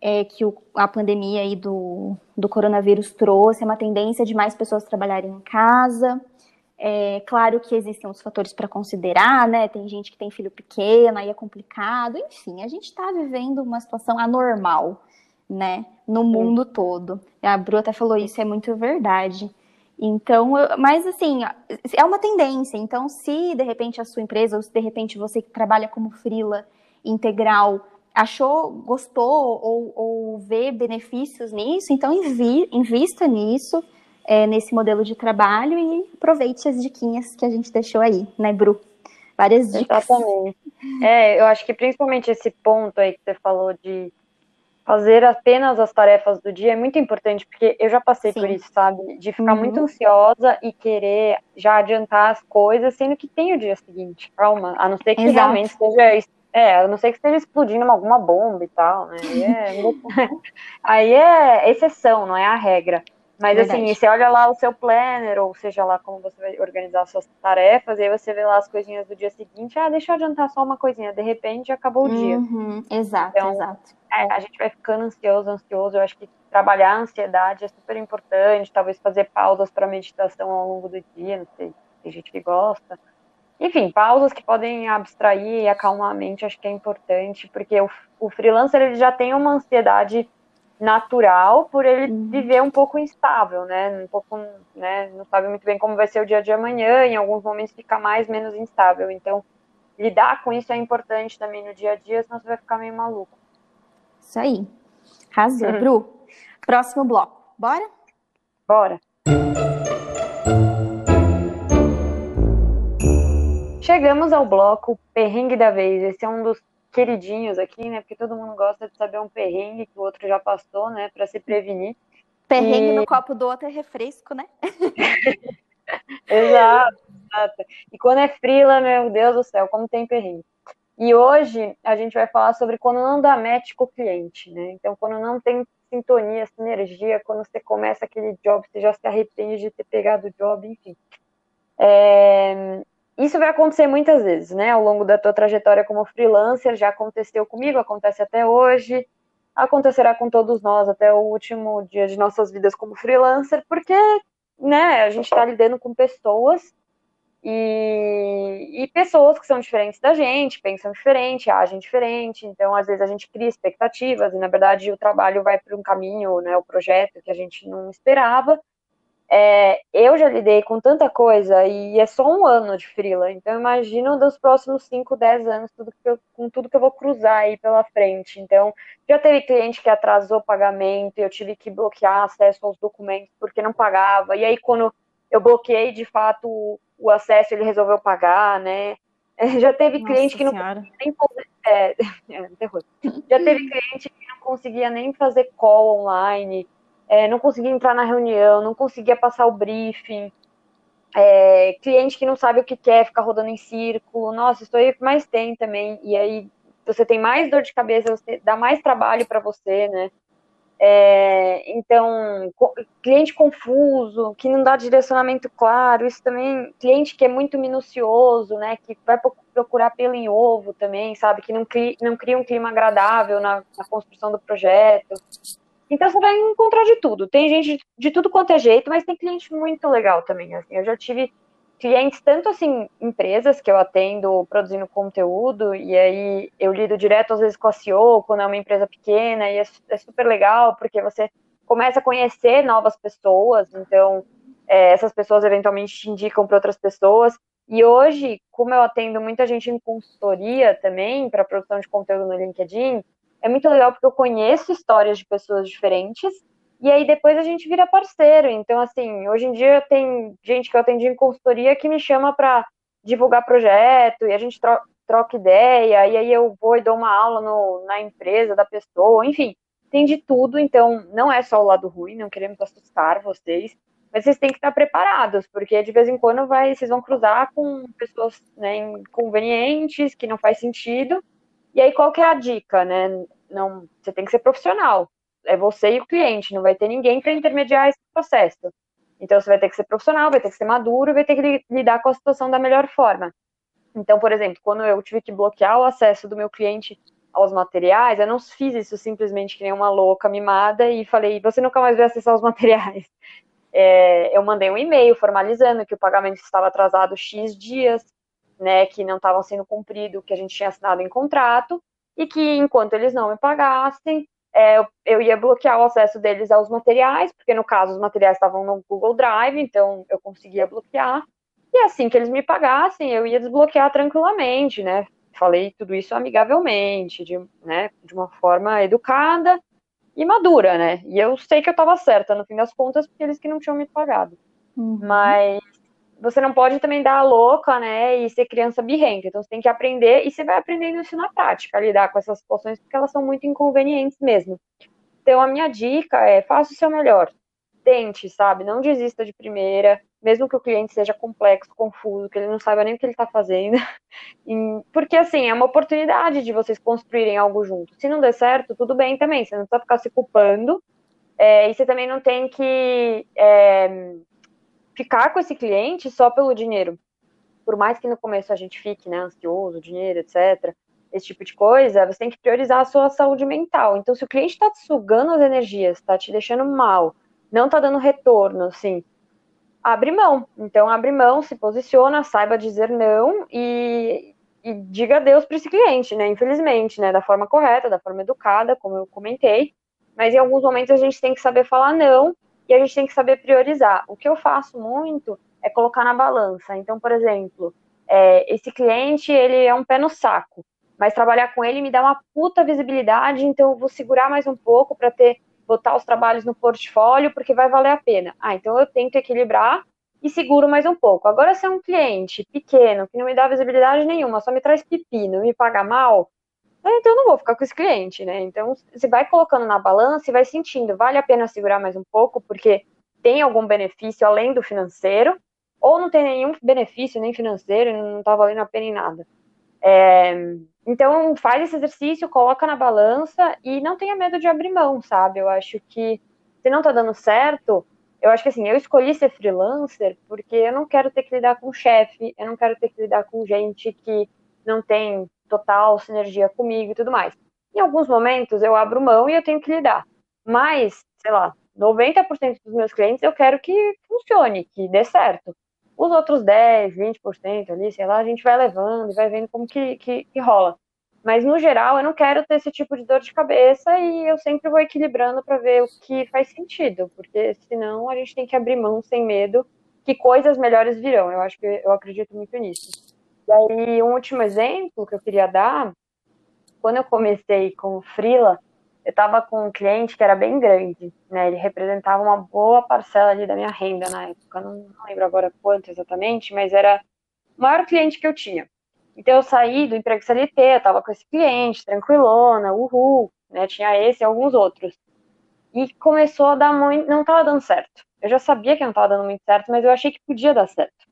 é, que o, a pandemia aí do, do coronavírus trouxe, é uma tendência de mais pessoas trabalharem em casa. É claro que existem os fatores para considerar, né? Tem gente que tem filho pequeno, aí é complicado. Enfim, a gente está vivendo uma situação anormal, né? No mundo todo. A Bru até falou isso, é muito verdade. Então, mas assim, é uma tendência. Então, se de repente a sua empresa, ou se de repente você que trabalha como freela integral, achou, gostou ou, ou vê benefícios nisso, então invi, invista nisso é, nesse modelo de trabalho e aproveite as diquinhas que a gente deixou aí, né, Bru? Várias dicas. Exatamente. É, eu acho que principalmente esse ponto aí que você falou de fazer apenas as tarefas do dia é muito importante, porque eu já passei Sim. por isso, sabe? De ficar uhum. muito ansiosa e querer já adiantar as coisas, sendo que tem o dia seguinte. Calma, a não ser que Exato. realmente esteja. É, a não ser que esteja explodindo alguma bomba e tal, né? Aí é, (laughs) aí é exceção, não é a regra. Mas assim, Verdade. assim, você olha lá o seu planner, ou seja lá como você vai organizar suas tarefas, e aí você vê lá as coisinhas do dia seguinte, ah, deixa eu adiantar só uma coisinha, de repente acabou o dia. Uhum, exato, então, exato. É, a gente vai ficando ansioso, ansioso. Eu acho que trabalhar a ansiedade é super importante, talvez fazer pausas para meditação ao longo do dia, não sei, tem gente que gosta. Enfim, pausas que podem abstrair e acalmar a mente, acho que é importante, porque o, o freelancer ele já tem uma ansiedade natural por ele uhum. viver um pouco instável, né? Um pouco, né? Não sabe muito bem como vai ser o dia de amanhã, em alguns momentos fica mais, menos instável. Então, lidar com isso é importante também no dia a dia, senão você vai ficar meio maluco. Isso aí. Razão. Uhum. Bru, (laughs) próximo bloco. Bora? Bora. Chegamos ao bloco Perrengue da Vez. Esse é um dos queridinhos aqui, né? Porque todo mundo gosta de saber um perrengue que o outro já passou, né? Para se prevenir. Perrengue e... no copo do outro é refresco, né? (laughs) Exato. Exato. E quando é frila, meu Deus do céu, como tem perrengue. E hoje a gente vai falar sobre quando não dá match com o cliente, né? Então, quando não tem sintonia, sinergia, quando você começa aquele job, você já se arrepende de ter pegado o job, enfim. É, isso vai acontecer muitas vezes, né? Ao longo da tua trajetória como freelancer, já aconteceu comigo, acontece até hoje, acontecerá com todos nós até o último dia de nossas vidas como freelancer, porque, né, a gente está lidando com pessoas e, e, pessoas que são diferentes da gente, pensam diferente, agem diferente, então às vezes a gente cria expectativas e na verdade o trabalho vai para um caminho, né, o projeto que a gente não esperava. É, eu já lidei com tanta coisa e é só um ano de freela, então imagino dos próximos 5, 10 anos tudo eu, com tudo que eu vou cruzar aí pela frente. Então, já teve cliente que atrasou pagamento, eu tive que bloquear acesso aos documentos porque não pagava, e aí quando eu bloqueei de fato o acesso ele resolveu pagar, né? (laughs) Já teve Nossa cliente que não senhora. nem é, (laughs) é. Já teve (laughs) cliente que não conseguia nem fazer call online, é, não conseguia entrar na reunião, não conseguia passar o briefing. É, cliente que não sabe o que quer, ficar rodando em círculo. Nossa, isso aí mais tem também. E aí você tem mais dor de cabeça, você dá mais trabalho para você, né? É, então, cliente confuso, que não dá direcionamento claro, isso também, cliente que é muito minucioso, né, que vai procurar pelo em ovo também, sabe, que não cria, não cria um clima agradável na, na construção do projeto. Então você vai encontrar de tudo. Tem gente de tudo quanto é jeito, mas tem cliente muito legal também. Assim, eu já tive clientes, tanto assim, empresas que eu atendo produzindo conteúdo, e aí eu lido direto às vezes com a CEO, quando é uma empresa pequena, e é, é super legal, porque você começa a conhecer novas pessoas, então é, essas pessoas eventualmente te indicam para outras pessoas. E hoje, como eu atendo muita gente em consultoria também, para produção de conteúdo no LinkedIn, é muito legal porque eu conheço histórias de pessoas diferentes e aí depois a gente vira parceiro. Então, assim, hoje em dia tem gente que eu atendi em consultoria que me chama para divulgar projeto e a gente tro troca ideia, e aí eu vou e dou uma aula no, na empresa da pessoa, enfim, tem de tudo, então não é só o lado ruim, não queremos assustar vocês, mas vocês têm que estar preparados, porque de vez em quando vai, vocês vão cruzar com pessoas né, inconvenientes, que não faz sentido, e aí qual que é a dica, né? Não, você tem que ser profissional é você e o cliente, não vai ter ninguém para intermediar esse processo. Então você vai ter que ser profissional, vai ter que ser maduro, vai ter que lidar com a situação da melhor forma. Então, por exemplo, quando eu tive que bloquear o acesso do meu cliente aos materiais, eu não fiz isso simplesmente que nem uma louca mimada e falei, você nunca mais vai acessar os (laughs) materiais. É, eu mandei um e-mail formalizando que o pagamento estava atrasado X dias, né, que não estavam sendo cumprido que a gente tinha assinado em contrato, e que enquanto eles não me pagassem, é, eu ia bloquear o acesso deles aos materiais, porque no caso os materiais estavam no Google Drive, então eu conseguia bloquear. E assim que eles me pagassem, eu ia desbloquear tranquilamente, né? Falei tudo isso amigavelmente, de, né, de uma forma educada e madura, né? E eu sei que eu estava certa no fim das contas, porque eles que não tinham me pagado. Uhum. Mas você não pode também dar a louca, né, e ser criança birrenta. Então você tem que aprender e você vai aprendendo isso na prática, lidar com essas situações, porque elas são muito inconvenientes mesmo. Então a minha dica é: faça o seu melhor. Tente, sabe? Não desista de primeira, mesmo que o cliente seja complexo, confuso, que ele não saiba nem o que ele está fazendo. (laughs) Porque, assim, é uma oportunidade de vocês construírem algo junto. Se não der certo, tudo bem também. Você não precisa ficar se culpando. É, e você também não tem que. É, ficar com esse cliente só pelo dinheiro. Por mais que no começo a gente fique, né, ansioso, dinheiro, etc., esse tipo de coisa, você tem que priorizar a sua saúde mental. Então, se o cliente está te sugando as energias, está te deixando mal, não está dando retorno, assim, abre mão. Então, abre mão, se posiciona, saiba dizer não e, e diga adeus para esse cliente, né? Infelizmente, né? Da forma correta, da forma educada, como eu comentei. Mas em alguns momentos a gente tem que saber falar não e a gente tem que saber priorizar. O que eu faço muito é colocar na balança. Então, por exemplo, é, esse cliente ele é um pé no saco, mas trabalhar com ele me dá uma puta visibilidade, então eu vou segurar mais um pouco para ter botar os trabalhos no portfólio porque vai valer a pena. Ah, então eu tento equilibrar e seguro mais um pouco. Agora, se é um cliente pequeno que não me dá visibilidade nenhuma, só me traz pepino, me paga mal, é, então eu não vou ficar com esse cliente, né? Então você vai colocando na balança e vai sentindo, vale a pena segurar mais um pouco, porque tem algum benefício além do financeiro, ou não tem nenhum benefício, nem financeiro, não tá valendo a pena em nada. É, então, faz esse exercício, coloca na balança e não tenha medo de abrir mão, sabe? Eu acho que se não tá dando certo, eu acho que assim, eu escolhi ser freelancer porque eu não quero ter que lidar com chefe, eu não quero ter que lidar com gente que não tem total sinergia comigo e tudo mais. Em alguns momentos eu abro mão e eu tenho que lidar. Mas, sei lá, 90% dos meus clientes eu quero que funcione, que dê certo. Os outros 10, 20% ali, sei lá, a gente vai levando e vai vendo como que, que, que rola. Mas no geral, eu não quero ter esse tipo de dor de cabeça e eu sempre vou equilibrando para ver o que faz sentido, porque senão a gente tem que abrir mão sem medo que coisas melhores virão. Eu acho que eu acredito muito nisso. E aí, um último exemplo que eu queria dar, quando eu comecei com o Freela, eu estava com um cliente que era bem grande, né? Ele representava uma boa parcela ali da minha renda na época. Não, não lembro agora quanto exatamente, mas era o maior cliente que eu tinha. Então eu saí do emprego CLT, eu tava com esse cliente, tranquilona, uhul, né? Tinha esse e alguns outros. E começou a dar muito. Não tava dando certo. Eu já sabia que não tava dando muito certo, mas eu achei que podia dar certo.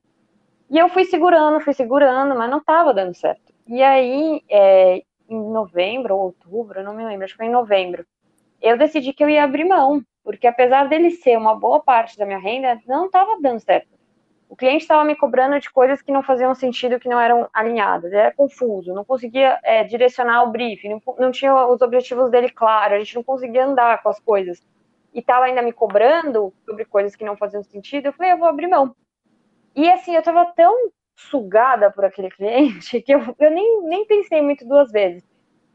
E eu fui segurando, fui segurando, mas não tava dando certo. E aí, é, em novembro ou outubro, não me lembro, acho que foi em novembro, eu decidi que eu ia abrir mão, porque apesar dele ser uma boa parte da minha renda, não estava dando certo o cliente estava me cobrando de coisas que não faziam sentido, que não eram alinhadas, era confuso, não conseguia é, direcionar o briefing, não, não, tinha os objetivos dele claros, a gente não conseguia andar com as coisas. E estava ainda me cobrando sobre coisas que não faziam sentido, eu falei, eu vou abrir mão. E assim, eu estava tão sugada por aquele cliente (laughs) que eu, eu nem, nem pensei muito duas vezes.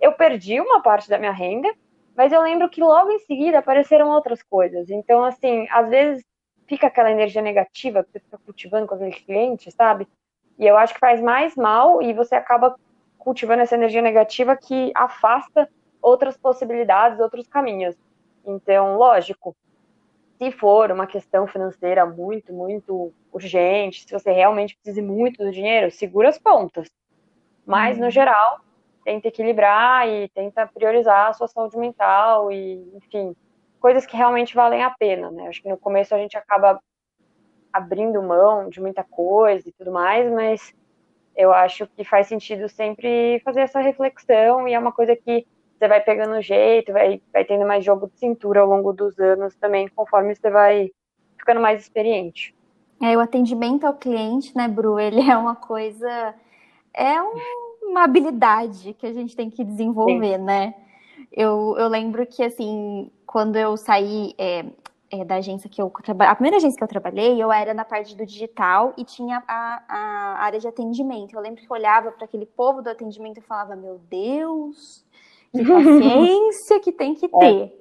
Eu perdi uma parte da minha renda, mas eu lembro que logo em seguida apareceram outras coisas. Então, assim, às vezes fica aquela energia negativa que você fica cultivando com aquele cliente, sabe? E eu acho que faz mais mal e você acaba cultivando essa energia negativa que afasta outras possibilidades, outros caminhos. Então, lógico, se for uma questão financeira muito, muito urgente, se você realmente precisa muito do dinheiro, segura as pontas. Mas, uhum. no geral, tenta equilibrar e tenta priorizar a sua saúde mental e, enfim, coisas que realmente valem a pena, né? Acho que no começo a gente acaba abrindo mão de muita coisa e tudo mais, mas eu acho que faz sentido sempre fazer essa reflexão e é uma coisa que você vai pegando jeito, vai, vai tendo mais jogo de cintura ao longo dos anos também, conforme você vai ficando mais experiente. É, o atendimento ao cliente, né, Bru, (laughs) ele é uma coisa, é um, uma habilidade que a gente tem que desenvolver, Sim. né? Eu, eu lembro que, assim, quando eu saí é, é, da agência que eu trabalhei, a primeira agência que eu trabalhei, eu era na parte do digital e tinha a, a área de atendimento. Eu lembro que eu olhava para aquele povo do atendimento e falava, meu Deus, que paciência que tem que é. ter, é.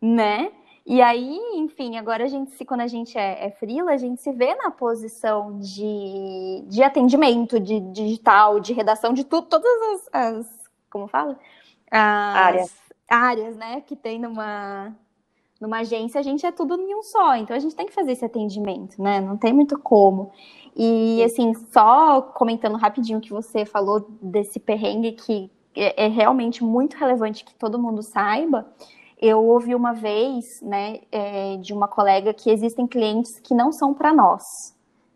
né? E aí, enfim, agora a gente se, quando a gente é, é frila, a gente se vê na posição de, de atendimento, de digital, de redação, de tudo, todas as, as como fala? As, áreas áreas, né, que tem numa, numa agência, a gente é tudo em um só, então a gente tem que fazer esse atendimento, né? Não tem muito como. E assim, só comentando rapidinho o que você falou desse perrengue que é, é realmente muito relevante que todo mundo saiba. Eu ouvi uma vez, né, é, de uma colega que existem clientes que não são para nós,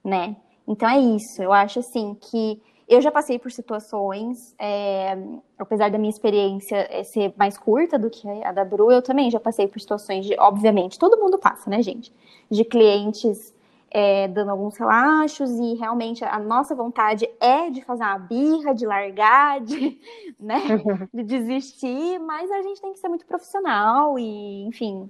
né? Então é isso. Eu acho assim que eu já passei por situações, é, apesar da minha experiência é, ser mais curta do que a da Bru, eu também já passei por situações de, obviamente, todo mundo passa, né, gente? De clientes é, dando alguns relaxos e realmente a nossa vontade é de fazer uma birra, de largar, de, (laughs) né, (laughs) de desistir, mas a gente tem que ser muito profissional e, enfim,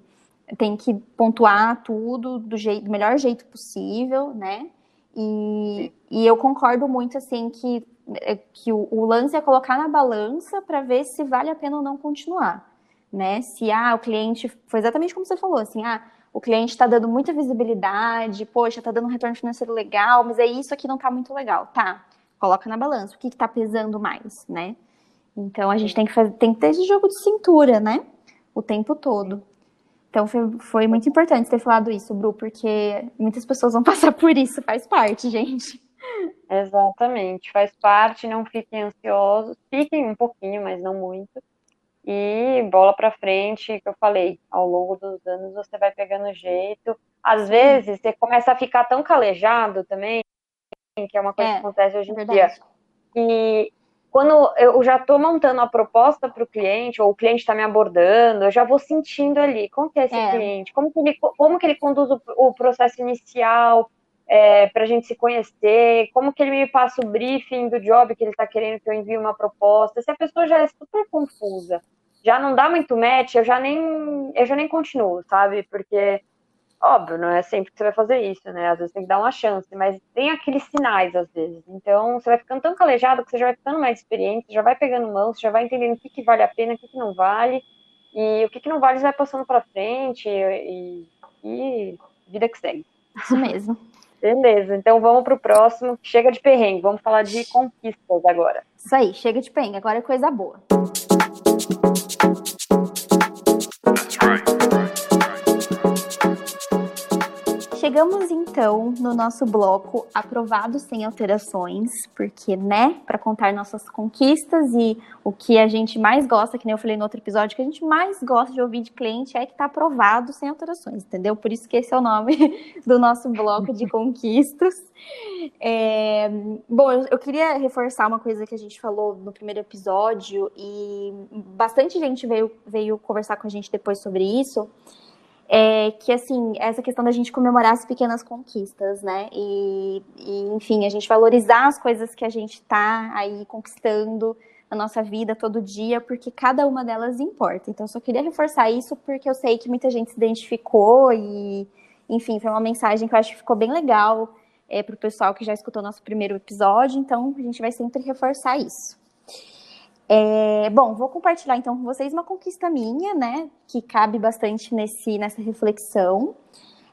tem que pontuar tudo do, jeito, do melhor jeito possível, né? E, e eu concordo muito, assim, que, é, que o, o lance é colocar na balança para ver se vale a pena ou não continuar, né? Se, ah, o cliente, foi exatamente como você falou, assim, ah, o cliente está dando muita visibilidade, poxa, está dando um retorno financeiro legal, mas é isso aqui não está muito legal. Tá, coloca na balança, o que está pesando mais, né? Então a gente tem que, fazer, tem que ter esse jogo de cintura, né? O tempo todo. Então foi, foi muito importante ter falado isso, Bru, porque muitas pessoas vão (laughs) passar por isso, faz parte, gente. Exatamente, faz parte, não fiquem ansiosos, fiquem um pouquinho, mas não muito. E bola para frente, que eu falei, ao longo dos anos você vai pegando jeito. Às vezes você começa a ficar tão calejado também que é uma coisa é, que acontece hoje em verdade. dia. E quando eu já estou montando a proposta para o cliente, ou o cliente está me abordando, eu já vou sentindo ali como que é esse é. cliente, como que ele, como que ele conduz o, o processo inicial é, para a gente se conhecer, como que ele me passa o briefing do job que ele está querendo que eu envie uma proposta. Se a pessoa já é super confusa, já não dá muito match, eu já nem, eu já nem continuo, sabe? Porque Óbvio, não é sempre que você vai fazer isso, né? Às vezes tem que dar uma chance, mas tem aqueles sinais às vezes. Então você vai ficando tão calejado que você já vai ficando mais experiente, já vai pegando mão, você já vai entendendo o que, que vale a pena, o que, que não vale. E o que, que não vale, você vai passando para frente e, e, vida que segue. Isso mesmo. Beleza, então vamos pro próximo. Chega de perrengue, vamos falar de conquistas agora. Isso aí, chega de perrengue, agora é coisa boa. Chegamos então no nosso bloco aprovado sem alterações, porque, né, para contar nossas conquistas e o que a gente mais gosta, que nem eu falei no outro episódio, que a gente mais gosta de ouvir de cliente é que tá aprovado sem alterações, entendeu? Por isso que esse é o nome (laughs) do nosso bloco de conquistas. É, bom, eu, queria reforçar uma coisa que a gente falou no primeiro episódio e bastante gente veio, veio conversar com a gente depois sobre isso é que assim, essa questão da gente comemorar as pequenas conquistas, né? E, e, enfim, a gente valorizar as coisas que a gente tá aí conquistando na nossa vida todo dia, porque cada uma delas importa. Então, eu só queria reforçar isso porque eu sei que muita gente se identificou e, enfim, foi uma mensagem que eu acho que ficou bem legal é, para o pessoal que já escutou nosso primeiro episódio. Então, a gente vai sempre reforçar isso. É, bom, vou compartilhar então com vocês uma conquista minha, né, que cabe bastante nesse, nessa reflexão.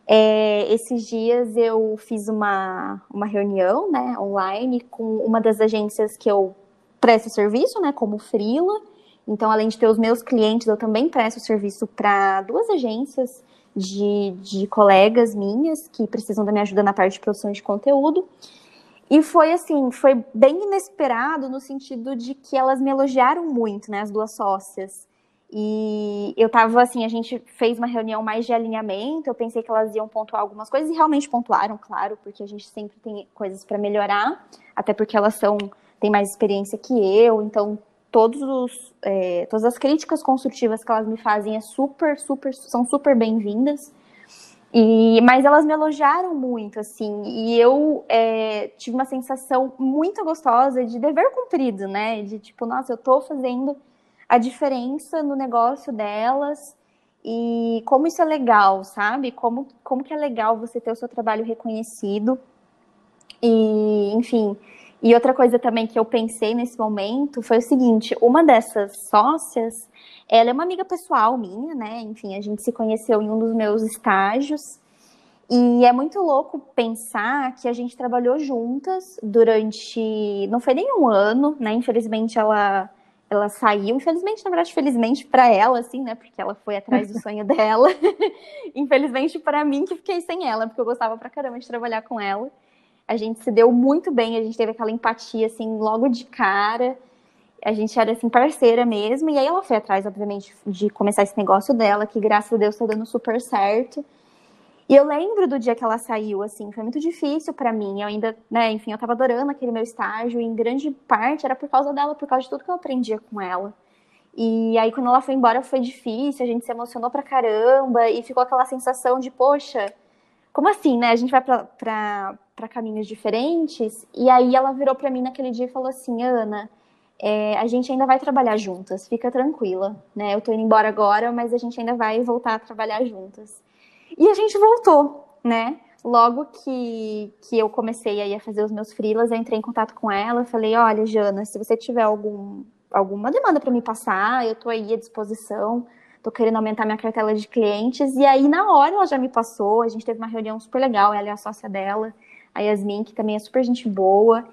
É, esses dias eu fiz uma, uma reunião, né, online com uma das agências que eu presto serviço, né, como Frila. Então, além de ter os meus clientes, eu também presto serviço para duas agências de, de colegas minhas que precisam da minha ajuda na parte de produção de conteúdo. E foi assim, foi bem inesperado no sentido de que elas me elogiaram muito, né, as duas sócias. E eu tava assim, a gente fez uma reunião mais de alinhamento, eu pensei que elas iam pontuar algumas coisas e realmente pontuaram, claro, porque a gente sempre tem coisas para melhorar, até porque elas são têm mais experiência que eu, então todos os, é, todas as críticas construtivas que elas me fazem é super, super, são super bem-vindas. E, mas elas me elogiaram muito, assim, e eu é, tive uma sensação muito gostosa de dever cumprido, né? De tipo, nossa, eu tô fazendo a diferença no negócio delas e como isso é legal, sabe? Como, como que é legal você ter o seu trabalho reconhecido. E, enfim, e outra coisa também que eu pensei nesse momento foi o seguinte: uma dessas sócias, ela é uma amiga pessoal minha, né? Enfim, a gente se conheceu em um dos meus estágios. E é muito louco pensar que a gente trabalhou juntas durante. Não foi nem um ano, né? Infelizmente ela, ela saiu. Infelizmente, na verdade, felizmente para ela, assim, né? Porque ela foi atrás do sonho (laughs) dela. Infelizmente para mim, que fiquei sem ela, porque eu gostava pra caramba de trabalhar com ela a gente se deu muito bem, a gente teve aquela empatia, assim, logo de cara. A gente era, assim, parceira mesmo. E aí ela foi atrás, obviamente, de começar esse negócio dela, que graças a Deus tá dando super certo. E eu lembro do dia que ela saiu, assim, foi muito difícil para mim. Eu ainda, né, enfim, eu tava adorando aquele meu estágio, e em grande parte era por causa dela, por causa de tudo que eu aprendia com ela. E aí, quando ela foi embora, foi difícil, a gente se emocionou pra caramba, e ficou aquela sensação de, poxa, como assim, né? A gente vai pra, para caminhos diferentes. E aí ela virou para mim naquele dia e falou assim: Ana, é, a gente ainda vai trabalhar juntas, fica tranquila, né? Eu tô indo embora agora, mas a gente ainda vai voltar a trabalhar juntas. E a gente voltou, né? Logo que, que eu comecei a fazer os meus freelas, eu entrei em contato com ela, falei: olha, Jana, se você tiver algum, alguma demanda para me passar, eu tô aí à disposição tô querendo aumentar minha cartela de clientes. E aí, na hora, ela já me passou, a gente teve uma reunião super legal, ela é a sócia dela a Yasmin, que também é super gente boa.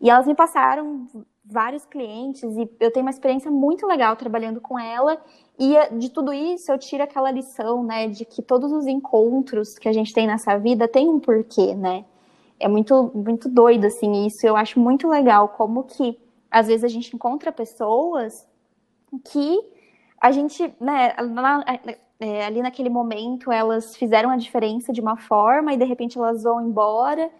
E elas me passaram vários clientes e eu tenho uma experiência muito legal trabalhando com ela. E eh, de tudo isso eu tiro aquela lição, né, de que todos os encontros que a gente tem nessa vida tem um porquê, né? É muito muito doido assim isso. Eu acho muito legal como que às vezes a gente encontra pessoas que a gente, né, é, ali naquele momento elas fizeram a diferença de uma forma e de repente elas vão embora.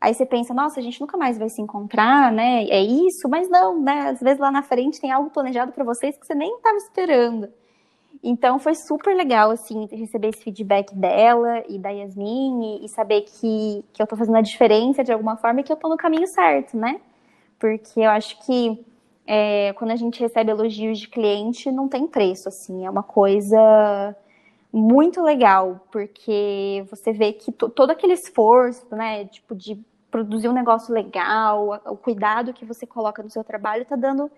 Aí você pensa, nossa, a gente nunca mais vai se encontrar, né? É isso, mas não, né? Às vezes lá na frente tem algo planejado para vocês que você nem estava esperando. Então foi super legal, assim, receber esse feedback dela e da Yasmin e, e saber que, que eu tô fazendo a diferença de alguma forma e que eu tô no caminho certo, né? Porque eu acho que é, quando a gente recebe elogios de cliente, não tem preço, assim, é uma coisa muito legal, porque você vê que todo aquele esforço, né, tipo, de produzir um negócio legal, o cuidado que você coloca no seu trabalho tá dando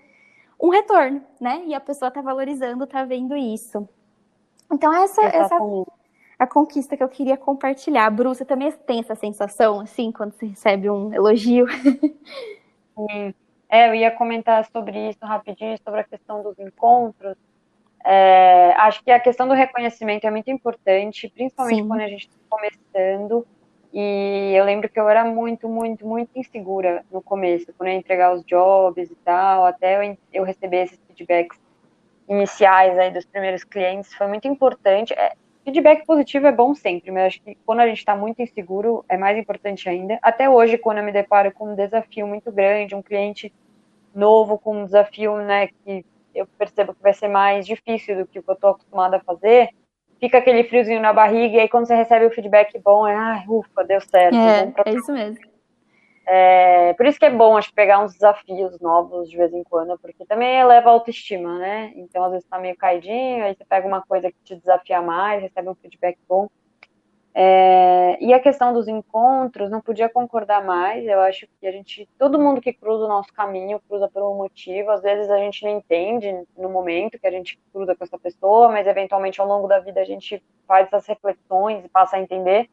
um retorno, né? E a pessoa tá valorizando, tá vendo isso. Então, essa, essa é a conquista que eu queria compartilhar. Bru, você também tem essa sensação, assim, quando você recebe um elogio? É, eu ia comentar sobre isso rapidinho, sobre a questão dos encontros. É, acho que a questão do reconhecimento é muito importante, principalmente Sim. quando a gente está começando. E eu lembro que eu era muito, muito, muito insegura no começo, quando eu ia entregar os jobs e tal, até eu, eu receber esses feedbacks iniciais aí dos primeiros clientes, foi muito importante. É, feedback positivo é bom sempre, mas acho que quando a gente está muito inseguro é mais importante ainda. Até hoje, quando eu me deparo com um desafio muito grande, um cliente novo com um desafio, né, que eu percebo que vai ser mais difícil do que o que eu estou acostumada a fazer, fica aquele friozinho na barriga, e aí quando você recebe o feedback bom, é, ah, ufa, deu certo. É, pra... é isso mesmo. É, por isso que é bom, acho, pegar uns desafios novos de vez em quando, porque também eleva a autoestima, né? Então, às vezes tá meio caidinho, aí você pega uma coisa que te desafia mais, recebe um feedback bom. É, e a questão dos encontros, não podia concordar mais. Eu acho que a gente, todo mundo que cruza o nosso caminho, cruza por um motivo. Às vezes a gente não entende no momento que a gente cruza com essa pessoa, mas eventualmente ao longo da vida a gente faz essas reflexões e passa a entender.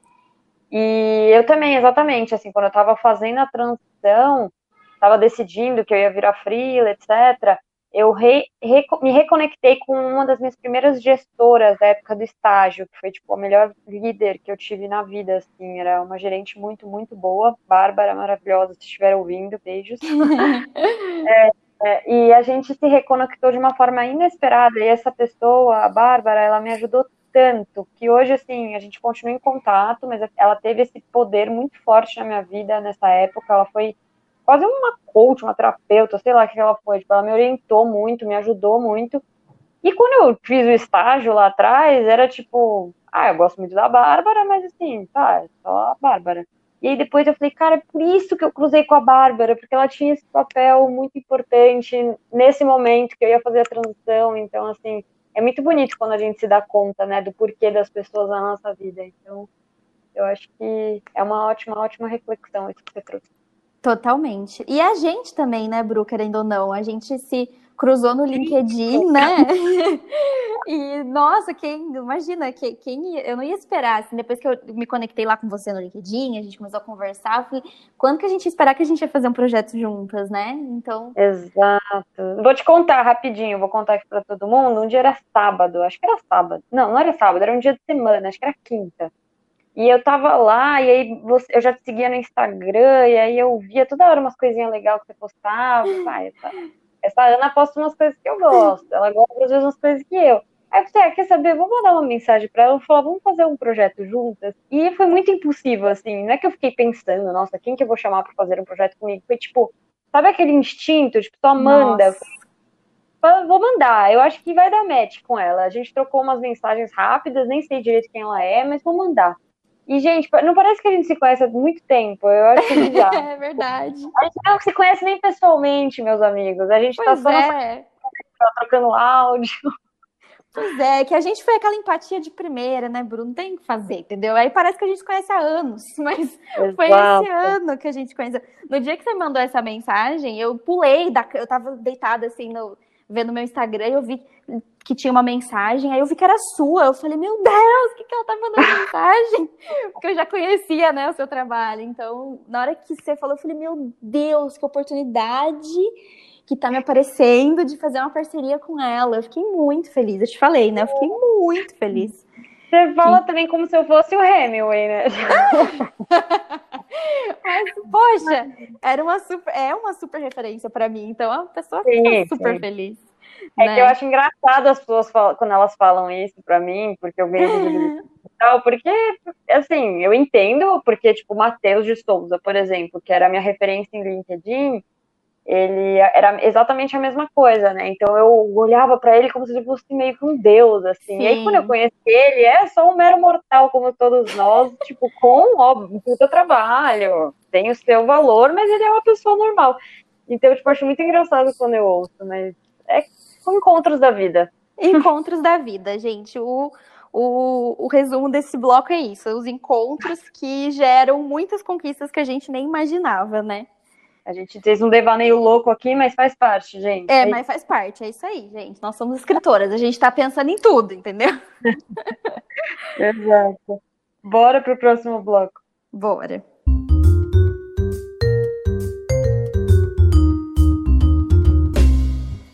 E eu também, exatamente, assim, quando eu estava fazendo a transição, estava decidindo que eu ia virar freela, etc eu re, re, me reconectei com uma das minhas primeiras gestoras da época do estágio, que foi tipo a melhor líder que eu tive na vida, assim, era uma gerente muito, muito boa, Bárbara, maravilhosa, se estiver ouvindo, beijos. (laughs) é, é, e a gente se reconectou de uma forma inesperada, e essa pessoa, a Bárbara, ela me ajudou tanto, que hoje, assim, a gente continua em contato, mas ela teve esse poder muito forte na minha vida nessa época, ela foi quase uma coach, uma terapeuta, sei lá o que ela foi. Tipo, ela me orientou muito, me ajudou muito. E quando eu fiz o estágio lá atrás, era tipo, ah, eu gosto muito da Bárbara, mas assim, tá, é só a Bárbara. E aí depois eu falei, cara, é por isso que eu cruzei com a Bárbara, porque ela tinha esse papel muito importante nesse momento que eu ia fazer a transição. Então, assim, é muito bonito quando a gente se dá conta, né, do porquê das pessoas na nossa vida. Então, eu acho que é uma ótima, ótima reflexão isso que você trouxe. Totalmente. E a gente também, né, Bru, querendo ou não, a gente se cruzou no LinkedIn, né? (laughs) e, nossa, quem, imagina, quem, quem, eu não ia esperar, assim, depois que eu me conectei lá com você no LinkedIn, a gente começou a conversar, falei, quando que a gente ia esperar que a gente ia fazer um projeto juntas, né? Então... Exato. Vou te contar rapidinho, vou contar aqui pra todo mundo, um dia era sábado, acho que era sábado, não, não era sábado, era um dia de semana, acho que era quinta. E eu tava lá, e aí você, eu já te seguia no Instagram, e aí eu via toda hora umas coisinhas legais que você postava. Ah, essa, essa Ana posta umas coisas que eu gosto, ela gosta às vezes umas coisas que eu. Aí você ah, quer saber? Vou mandar uma mensagem para ela. Eu falei, vamos fazer um projeto juntas. E foi muito impulsivo, assim. Não é que eu fiquei pensando, nossa, quem que eu vou chamar para fazer um projeto comigo? Foi tipo, sabe aquele instinto? Tipo, só manda. Vou mandar, eu acho que vai dar match com ela. A gente trocou umas mensagens rápidas, nem sei direito quem ela é, mas vou mandar. E, gente, não parece que a gente se conhece há muito tempo. Eu acho (laughs) que já. é verdade. A gente não se conhece nem pessoalmente, meus amigos. A gente tá pois tá só é. Trocando áudio. Pois é, que a gente foi aquela empatia de primeira, né, Bruno? Não tem o que fazer, entendeu? Aí parece que a gente conhece há anos, (laughs) mas Exato. foi esse ano que a gente conhece. No dia que você mandou essa mensagem, eu pulei, da... eu tava deitada assim no vendo meu Instagram e eu vi que tinha uma mensagem, aí eu vi que era sua. Eu falei, meu Deus, o que, que ela tá mandando (laughs) mensagem? Porque eu já conhecia, né, o seu trabalho. Então, na hora que você falou, eu falei, meu Deus, que oportunidade que tá me aparecendo de fazer uma parceria com ela. Eu fiquei muito feliz. Eu te falei, né? Eu fiquei muito feliz. Você fala também como se eu fosse o Hemingway, né? (laughs) Mas, poxa, era uma super, é uma super referência para mim, então a pessoa fica super sim. feliz. É né? que eu acho engraçado as pessoas falam, quando elas falam isso para mim, porque eu ganhei (laughs) mortal, porque, assim, eu entendo, porque, tipo, o Matheus de Souza, por exemplo, que era a minha referência em LinkedIn, ele era exatamente a mesma coisa, né? Então eu olhava para ele como se ele fosse meio que um deus, assim. Sim. E aí quando eu conheci ele, é só um mero mortal como todos nós, (laughs) tipo, com óbvio, puta trabalho, tem o seu valor, mas ele é uma pessoa normal. Então, tipo, eu acho muito engraçado quando eu ouço, mas é encontros da vida. Encontros da vida, gente. O, o, o resumo desse bloco é isso: os encontros que geram muitas conquistas que a gente nem imaginava, né? A gente fez um devaneio louco aqui, mas faz parte, gente. É, é mas faz parte, é isso aí, gente. Nós somos escritoras, a gente tá pensando em tudo, entendeu? (laughs) Exato. Bora pro próximo bloco. Bora.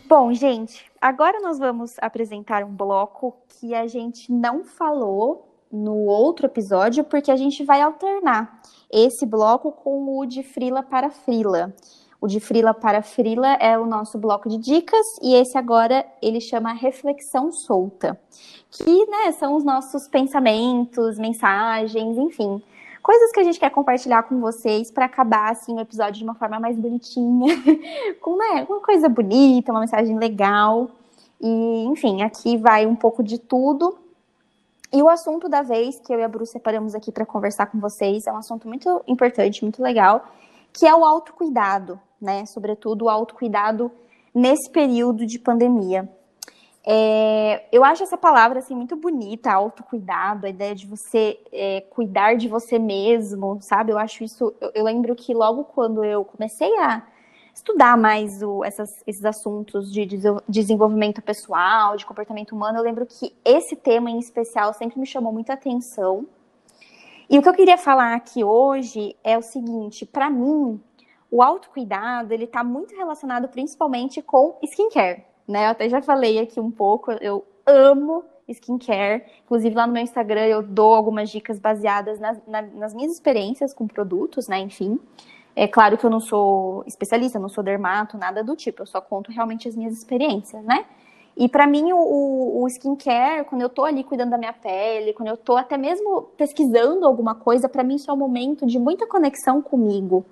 Bom, gente, agora nós vamos apresentar um bloco que a gente não falou no outro episódio, porque a gente vai alternar esse bloco com o de Frila para Frila. O de Frila para Frila é o nosso bloco de dicas e esse agora ele chama Reflexão Solta, que né, são os nossos pensamentos, mensagens, enfim, coisas que a gente quer compartilhar com vocês para acabar assim o episódio de uma forma mais bonitinha, (laughs) com né, uma coisa bonita, uma mensagem legal. E, enfim, aqui vai um pouco de tudo e o assunto da vez que eu e a Bru separamos aqui para conversar com vocês é um assunto muito importante, muito legal, que é o autocuidado, né? Sobretudo o autocuidado nesse período de pandemia. É, eu acho essa palavra assim muito bonita, autocuidado, a ideia de você é, cuidar de você mesmo, sabe? Eu acho isso. Eu, eu lembro que logo quando eu comecei a estudar mais o, essas, esses assuntos de desenvolvimento pessoal, de comportamento humano, eu lembro que esse tema em especial sempre me chamou muita atenção. E o que eu queria falar aqui hoje é o seguinte, para mim, o autocuidado, ele está muito relacionado principalmente com skincare, né? Eu até já falei aqui um pouco, eu amo skincare. Inclusive, lá no meu Instagram eu dou algumas dicas baseadas nas, nas minhas experiências com produtos, né? Enfim. É claro que eu não sou especialista, não sou dermato, nada do tipo, eu só conto realmente as minhas experiências, né? E para mim, o, o, skincare, quando eu tô ali cuidando da minha pele, quando eu tô até mesmo pesquisando alguma coisa, para mim isso é um momento de muita conexão comigo.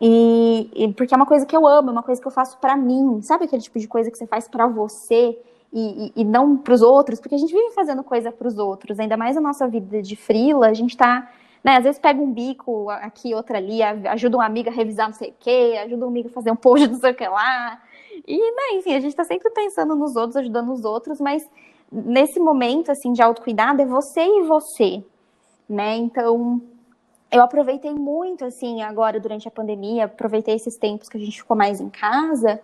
E, e, porque é uma coisa que eu amo, é uma coisa que eu faço para mim. Sabe aquele tipo de coisa que você faz para você e, e, e não para os outros? Porque a gente vive fazendo coisa para os outros, ainda mais a nossa vida de frila, a gente tá né? Às vezes pega um bico aqui, outra ali, ajuda uma amiga a revisar não sei o quê, ajuda um amigo a fazer um post (laughs) não sei o que lá. E, né, enfim, a gente está sempre pensando nos outros, ajudando os outros, mas nesse momento, assim, de autocuidado, é você e você, né? Então, eu aproveitei muito, assim, agora durante a pandemia, aproveitei esses tempos que a gente ficou mais em casa,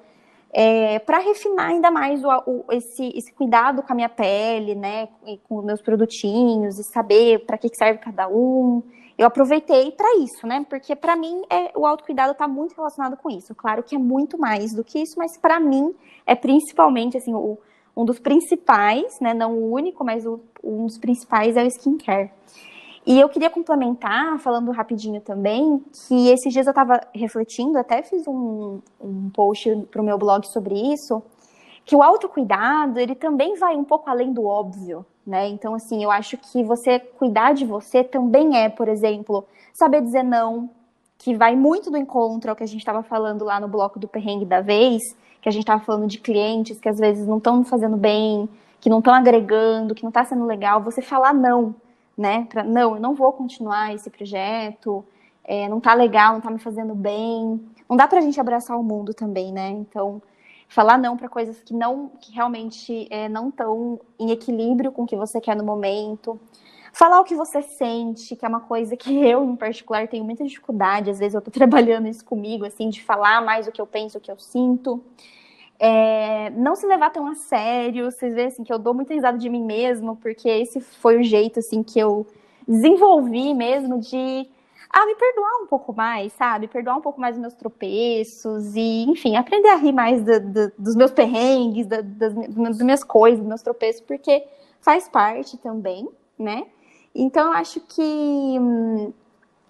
é, para refinar ainda mais o, o, esse, esse, cuidado com a minha pele, né, e com os meus produtinhos, e saber para que serve cada um. Eu aproveitei para isso, né, porque para mim é, o autocuidado está muito relacionado com isso. Claro que é muito mais do que isso, mas para mim é principalmente assim o, um dos principais, né, não o único, mas um dos principais é o skincare. E eu queria complementar, falando rapidinho também, que esses dias eu estava refletindo, até fiz um, um post para o meu blog sobre isso, que o autocuidado, ele também vai um pouco além do óbvio, né? Então, assim, eu acho que você cuidar de você também é, por exemplo, saber dizer não, que vai muito do encontro ao que a gente estava falando lá no bloco do perrengue da vez, que a gente estava falando de clientes que às vezes não estão fazendo bem, que não estão agregando, que não está sendo legal, você falar não né? Pra, não, eu não vou continuar esse projeto, é, não tá legal, não tá me fazendo bem. Não dá pra gente abraçar o mundo também, né? Então, falar não para coisas que não, que realmente é, não estão em equilíbrio com o que você quer no momento. Falar o que você sente, que é uma coisa que (laughs) eu, em particular, tenho muita dificuldade. Às vezes eu tô (laughs) trabalhando isso comigo, assim, de falar mais o que eu penso, o que eu sinto. É, não se levar tão a sério, vocês veem assim que eu dou muita risada de mim mesma, porque esse foi o jeito assim que eu desenvolvi mesmo de ah, me perdoar um pouco mais, sabe? Perdoar um pouco mais os meus tropeços e, enfim, aprender a rir mais do, do, dos meus perrengues, das, das, minhas coisas, dos meus tropeços, porque faz parte também, né? Então, eu acho que hum,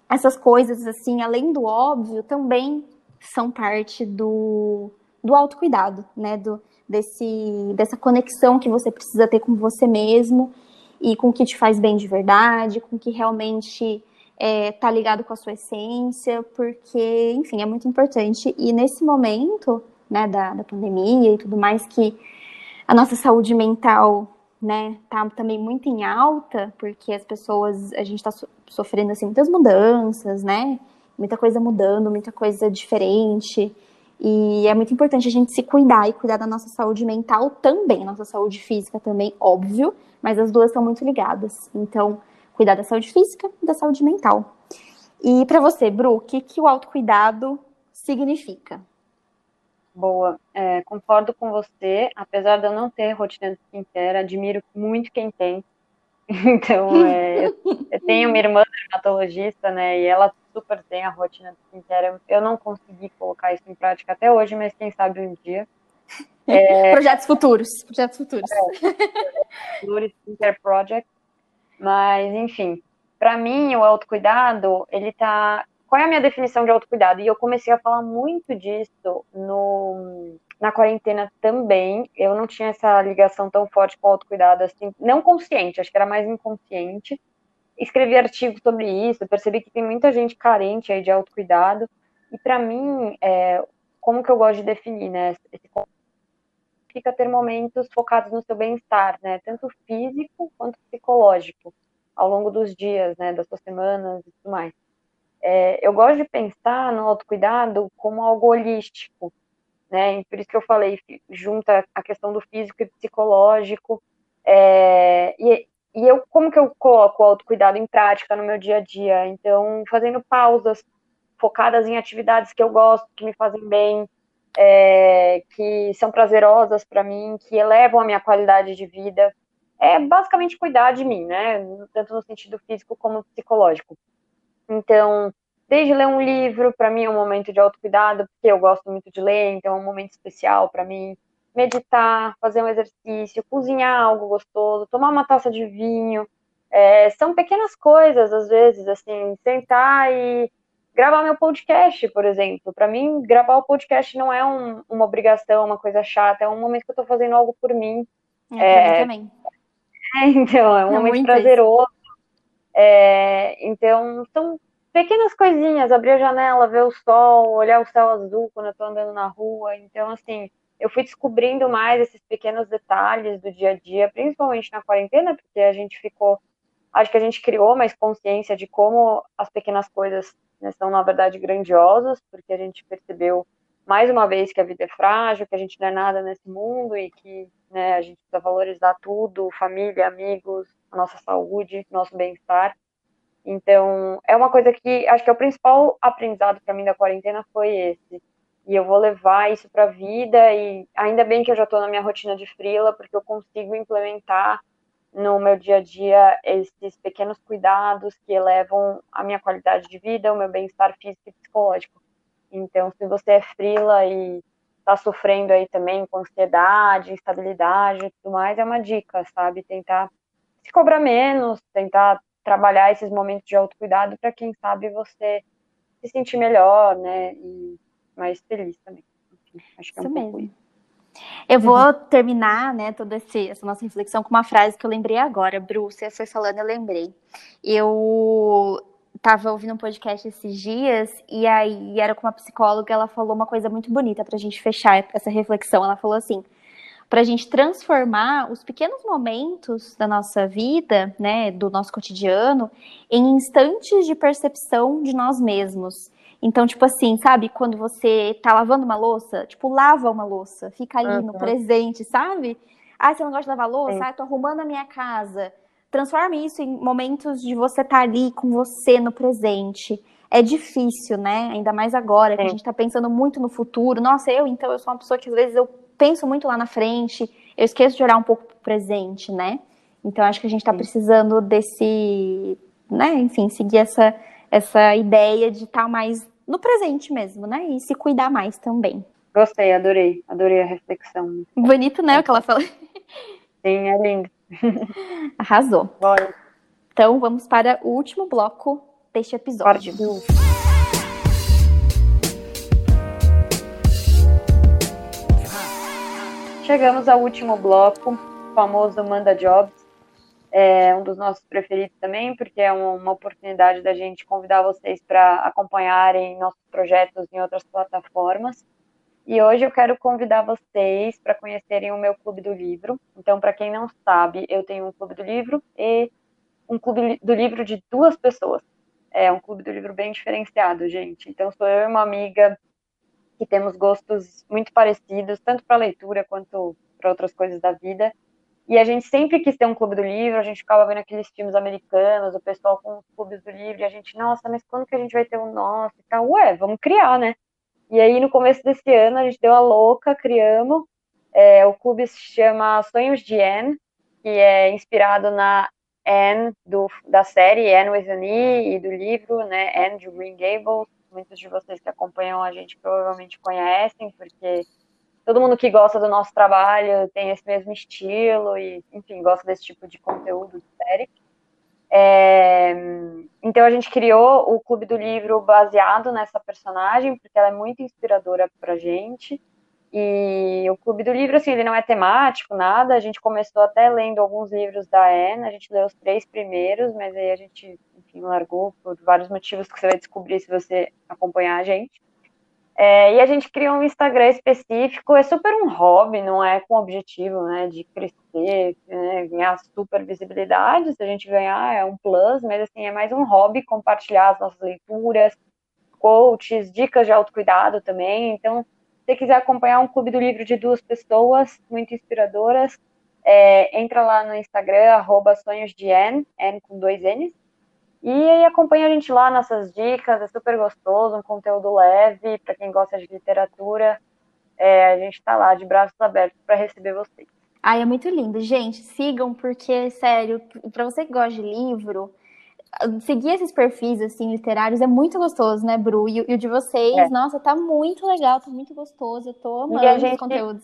essas coisas, assim, além do óbvio, também são parte do, do autocuidado, né? Do, desse, dessa conexão que você precisa ter com você mesmo. e com o que te faz bem de verdade, com o que realmente é, tá ligado com a sua essência, porque, enfim, é muito importante. E nesse momento, né, da, da pandemia e tudo mais, que a nossa saúde mental, né, tá também muito em alta, porque as pessoas, a gente tá so sofrendo, assim, muitas mudanças, né, muita coisa mudando, muita coisa diferente, e é muito importante a gente se cuidar e cuidar da nossa saúde mental também, nossa saúde física também, óbvio, mas as duas estão muito ligadas. Então, cuidar da saúde física e da saúde mental. E para você, Bru, o que, que o autocuidado significa? Boa, é, concordo com você, apesar de eu não ter rotina de skincare, admiro muito quem tem. (laughs) Então, é, eu tenho uma irmã dermatologista, né, e ela super tem a rotina de skincare. Eu não consegui colocar isso em prática até hoje, mas quem sabe um dia. (laughs) É, projetos futuros, projetos futuros. É, (laughs) Skincare Project. Mas, enfim, para mim, o autocuidado, ele tá. Qual é a minha definição de autocuidado? E eu comecei a falar muito disso no, na quarentena também. Eu não tinha essa ligação tão forte com o autocuidado, assim, não consciente, acho que era mais inconsciente escrevi artigos sobre isso, percebi que tem muita gente carente aí de autocuidado, e para mim, é, como que eu gosto de definir, né, esse fica ter momentos focados no seu bem-estar, né, tanto físico quanto psicológico, ao longo dos dias, né, das suas semanas e tudo mais. É, eu gosto de pensar no autocuidado como algo holístico, né, e por isso que eu falei, junta a questão do físico e psicológico, é, e e eu, como que eu coloco o autocuidado em prática no meu dia a dia? Então, fazendo pausas focadas em atividades que eu gosto, que me fazem bem, é, que são prazerosas para mim, que elevam a minha qualidade de vida. É basicamente cuidar de mim, né? Tanto no sentido físico como psicológico. Então, desde ler um livro, para mim é um momento de autocuidado, porque eu gosto muito de ler, então é um momento especial para mim meditar, fazer um exercício, cozinhar algo gostoso, tomar uma taça de vinho. É, são pequenas coisas, às vezes, assim, sentar e gravar meu podcast, por exemplo. Para mim, gravar o podcast não é um, uma obrigação, uma coisa chata, é um momento que eu estou fazendo algo por mim. É, é... também. (laughs) É, então, é um é momento prazeroso. É, então, são pequenas coisinhas, abrir a janela, ver o sol, olhar o céu azul quando eu tô andando na rua. Então, assim, eu fui descobrindo mais esses pequenos detalhes do dia a dia, principalmente na quarentena, porque a gente ficou, acho que a gente criou mais consciência de como as pequenas coisas né, são, na verdade, grandiosas, porque a gente percebeu mais uma vez que a vida é frágil, que a gente não é nada nesse mundo e que né, a gente precisa valorizar tudo, família, amigos, a nossa saúde, nosso bem-estar. Então, é uma coisa que acho que é o principal aprendizado para mim da quarentena foi esse, e eu vou levar isso para a vida e ainda bem que eu já estou na minha rotina de frila porque eu consigo implementar no meu dia a dia esses pequenos cuidados que elevam a minha qualidade de vida, o meu bem-estar físico e psicológico. Então, se você é frila e está sofrendo aí também com ansiedade, instabilidade e tudo mais, é uma dica, sabe? Tentar se cobrar menos, tentar trabalhar esses momentos de autocuidado para quem sabe você se sentir melhor, né? E mais feliz também. acho que é um Isso mesmo. Eu vou uhum. terminar, né, toda esse, essa nossa reflexão com uma frase que eu lembrei agora. Bruce, você foi falando, eu lembrei. Eu estava ouvindo um podcast esses dias e aí era com uma psicóloga, ela falou uma coisa muito bonita para a gente fechar essa reflexão. Ela falou assim: para a gente transformar os pequenos momentos da nossa vida, né, do nosso cotidiano, em instantes de percepção de nós mesmos. Então, tipo assim, sabe, quando você tá lavando uma louça, tipo, lava uma louça, fica ali uhum. no presente, sabe? Ah, você não gosta de lavar louça? Sim. Ah, tô arrumando a minha casa. Transforme isso em momentos de você estar tá ali com você no presente. É difícil, né? Ainda mais agora, que a gente tá pensando muito no futuro. Nossa, eu, então, eu sou uma pessoa que às vezes eu penso muito lá na frente, eu esqueço de olhar um pouco pro presente, né? Então, acho que a gente tá Sim. precisando desse, né, enfim, seguir essa, essa ideia de estar tá mais no presente mesmo, né? E se cuidar mais também. Gostei, adorei, adorei a reflexão. Bonito, né, o que ela falou? Sim, é lindo. (laughs) Arrasou. Bora. Então, vamos para o último bloco deste episódio. Chegamos ao último bloco, o famoso Manda Jobs. É um dos nossos preferidos também, porque é uma oportunidade da gente convidar vocês para acompanharem nossos projetos em outras plataformas. E hoje eu quero convidar vocês para conhecerem o meu Clube do Livro. Então, para quem não sabe, eu tenho um Clube do Livro e um Clube do Livro de duas pessoas. É um Clube do Livro bem diferenciado, gente. Então, sou eu e uma amiga que temos gostos muito parecidos, tanto para leitura quanto para outras coisas da vida. E a gente sempre quis ter um clube do livro, a gente ficava vendo aqueles filmes americanos, o pessoal com os clubes do livro, e a gente, nossa, mas quando que a gente vai ter um nosso e tal? Ué, vamos criar, né? E aí, no começo desse ano, a gente deu a louca, criamos. É, o clube se chama Sonhos de Anne, que é inspirado na Anne do, da série Anne with an E do livro, né, Anne de Green Gables. Muitos de vocês que acompanham a gente provavelmente conhecem, porque todo mundo que gosta do nosso trabalho tem esse mesmo estilo e, enfim, gosta desse tipo de conteúdo de série. É, então a gente criou o Clube do Livro baseado nessa personagem, porque ela é muito inspiradora pra gente. E o Clube do Livro, assim, ele não é temático, nada. A gente começou até lendo alguns livros da Anne, a gente leu os três primeiros, mas aí a gente, enfim, largou por vários motivos que você vai descobrir se você acompanhar a gente. É, e a gente criou um Instagram específico, é super um hobby, não é com objetivo né, de crescer, né, ganhar super visibilidade, se a gente ganhar é um plus, mas assim, é mais um hobby compartilhar as nossas leituras, coaches, dicas de autocuidado também, então se você quiser acompanhar um clube do livro de duas pessoas muito inspiradoras, é, entra lá no Instagram, arroba sonhos de N, N com dois N's, e aí acompanha a gente lá, nossas dicas, é super gostoso, um conteúdo leve, para quem gosta de literatura. É, a gente está lá de braços abertos para receber vocês. Ai, é muito lindo. Gente, sigam, porque, sério, para você que gosta de livro, seguir esses perfis, assim, literários é muito gostoso, né, Bru? E, e o de vocês, é. nossa, tá muito legal, tá muito gostoso. Eu tô amando gente, os conteúdos.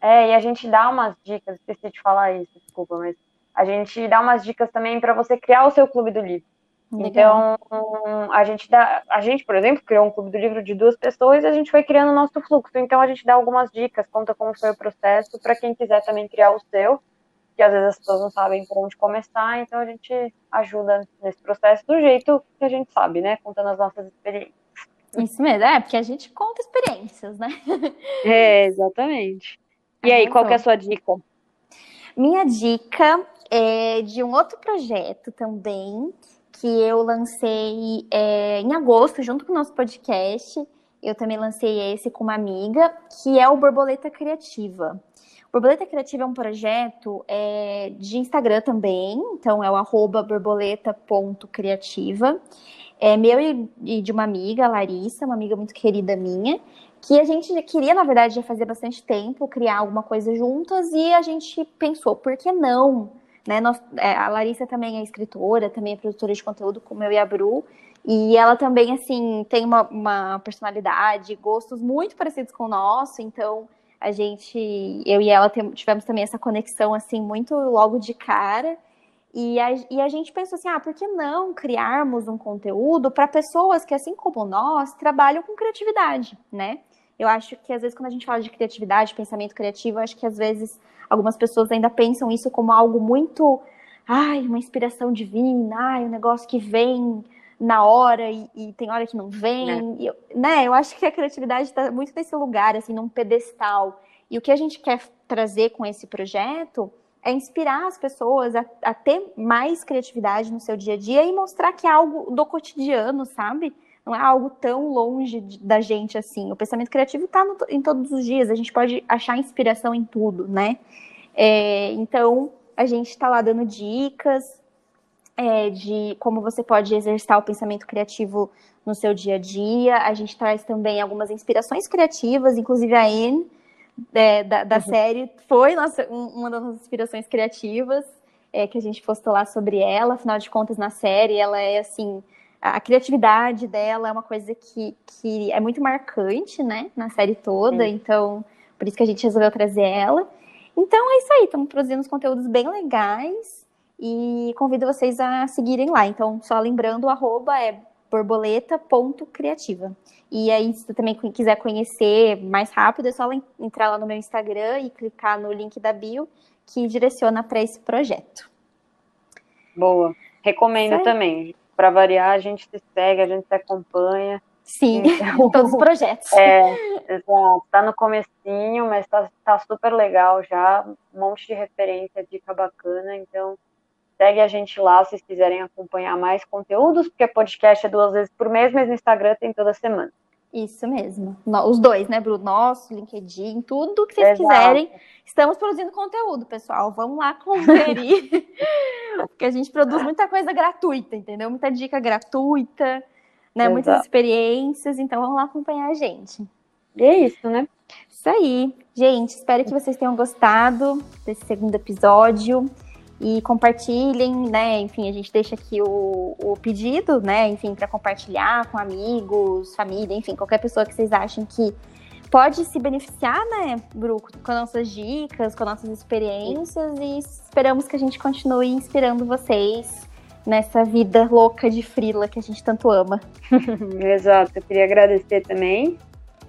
É, e a gente dá umas dicas, esqueci de falar isso, desculpa, mas a gente dá umas dicas também para você criar o seu clube do livro. Legal. Então, a gente dá, a gente, por exemplo, criou um clube do livro de duas pessoas e a gente foi criando o nosso fluxo. Então, a gente dá algumas dicas, conta como foi o processo, para quem quiser também criar o seu, que às vezes as pessoas não sabem por onde começar, então a gente ajuda nesse processo do jeito que a gente sabe, né? Contando as nossas experiências. Isso mesmo, é, porque a gente conta experiências, né? É, exatamente. (laughs) E aí, qual que é a sua dica? Minha dica é de um outro projeto também, que eu lancei é, em agosto, junto com o nosso podcast. Eu também lancei esse com uma amiga, que é o Borboleta Criativa. Borboleta Criativa é um projeto é, de Instagram também, então é o arroba borboleta.criativa. É meu e de uma amiga, Larissa, uma amiga muito querida minha, que a gente queria, na verdade, já fazia bastante tempo, criar alguma coisa juntas, e a gente pensou, por que não né? Nós, é, a Larissa também é escritora, também é produtora de conteúdo, como eu e a Bru. E ela também, assim, tem uma, uma personalidade, gostos muito parecidos com o nosso, então a gente, eu e ela tivemos também essa conexão, assim, muito logo de cara. E a, e a gente pensou assim, ah, por que não criarmos um conteúdo para pessoas que, assim como nós, trabalham com criatividade, né? Eu acho que às vezes quando a gente fala de criatividade, pensamento criativo, acho que às vezes algumas pessoas ainda pensam isso como algo muito, ai, uma inspiração divina, ai, um negócio que vem na hora e, e tem hora que não vem, é. e, né? Eu acho que a criatividade está muito nesse lugar, assim, num pedestal. E o que a gente quer trazer com esse projeto é inspirar as pessoas a, a ter mais criatividade no seu dia a dia e mostrar que é algo do cotidiano, sabe? Não é algo tão longe de, da gente assim. O pensamento criativo está em todos os dias, a gente pode achar inspiração em tudo, né? É, então, a gente está lá dando dicas é, de como você pode exercitar o pensamento criativo no seu dia a dia. A gente traz também algumas inspirações criativas, inclusive a Anne, é, da, da uhum. série, foi nossa, uma das nossas inspirações criativas. É, que a gente postou lá sobre ela, afinal de contas, na série, ela é assim a criatividade dela é uma coisa que, que é muito marcante, né, na série toda, Sim. então por isso que a gente resolveu trazer ela. Então é isso aí, estamos produzindo uns conteúdos bem legais e convido vocês a seguirem lá. Então, só lembrando, o arroba é borboleta.criativa. E aí, se você também quiser conhecer mais rápido, é só entrar lá no meu Instagram e clicar no link da bio que direciona para esse projeto. Boa. Recomendo também. Para variar, a gente se segue, a gente se acompanha. Sim, então, (laughs) todos os projetos. (laughs) É, exato. Tá no comecinho, mas tá, tá super legal já. Um monte de referência, dica bacana. Então, segue a gente lá se vocês quiserem acompanhar mais conteúdos, porque podcast é duas vezes por mês, mas no Instagram tem toda semana. Isso mesmo. Os dois, né, Bruno? Nosso, LinkedIn, tudo que vocês Exato. quiserem. Estamos produzindo conteúdo, pessoal. Vamos lá conferir. (laughs) Porque a gente produz muita coisa gratuita, entendeu? Muita dica gratuita, né? Exato. Muitas experiências. Então vamos lá acompanhar a gente. E é isso, né? Isso aí. Gente, espero que vocês tenham gostado desse segundo episódio e compartilhem, né? Enfim, a gente deixa aqui o, o pedido, né? Enfim, para compartilhar com amigos, família, enfim, qualquer pessoa que vocês achem que pode se beneficiar, né, Bruco, com nossas dicas, com nossas experiências e esperamos que a gente continue inspirando vocês nessa vida louca de frila que a gente tanto ama. (laughs) Exato, eu queria agradecer também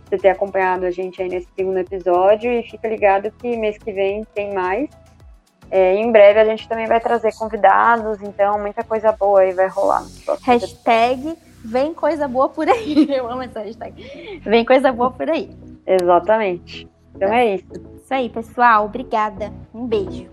por ter acompanhado a gente aí nesse segundo episódio e fica ligado que mês que vem tem mais. É, em breve a gente também vai trazer convidados, então muita coisa boa aí vai rolar. Hashtag vem coisa boa por aí. (laughs) Eu amo essa hashtag. Vem coisa boa por aí. Exatamente. Então é isso. Isso aí, pessoal. Obrigada. Um beijo.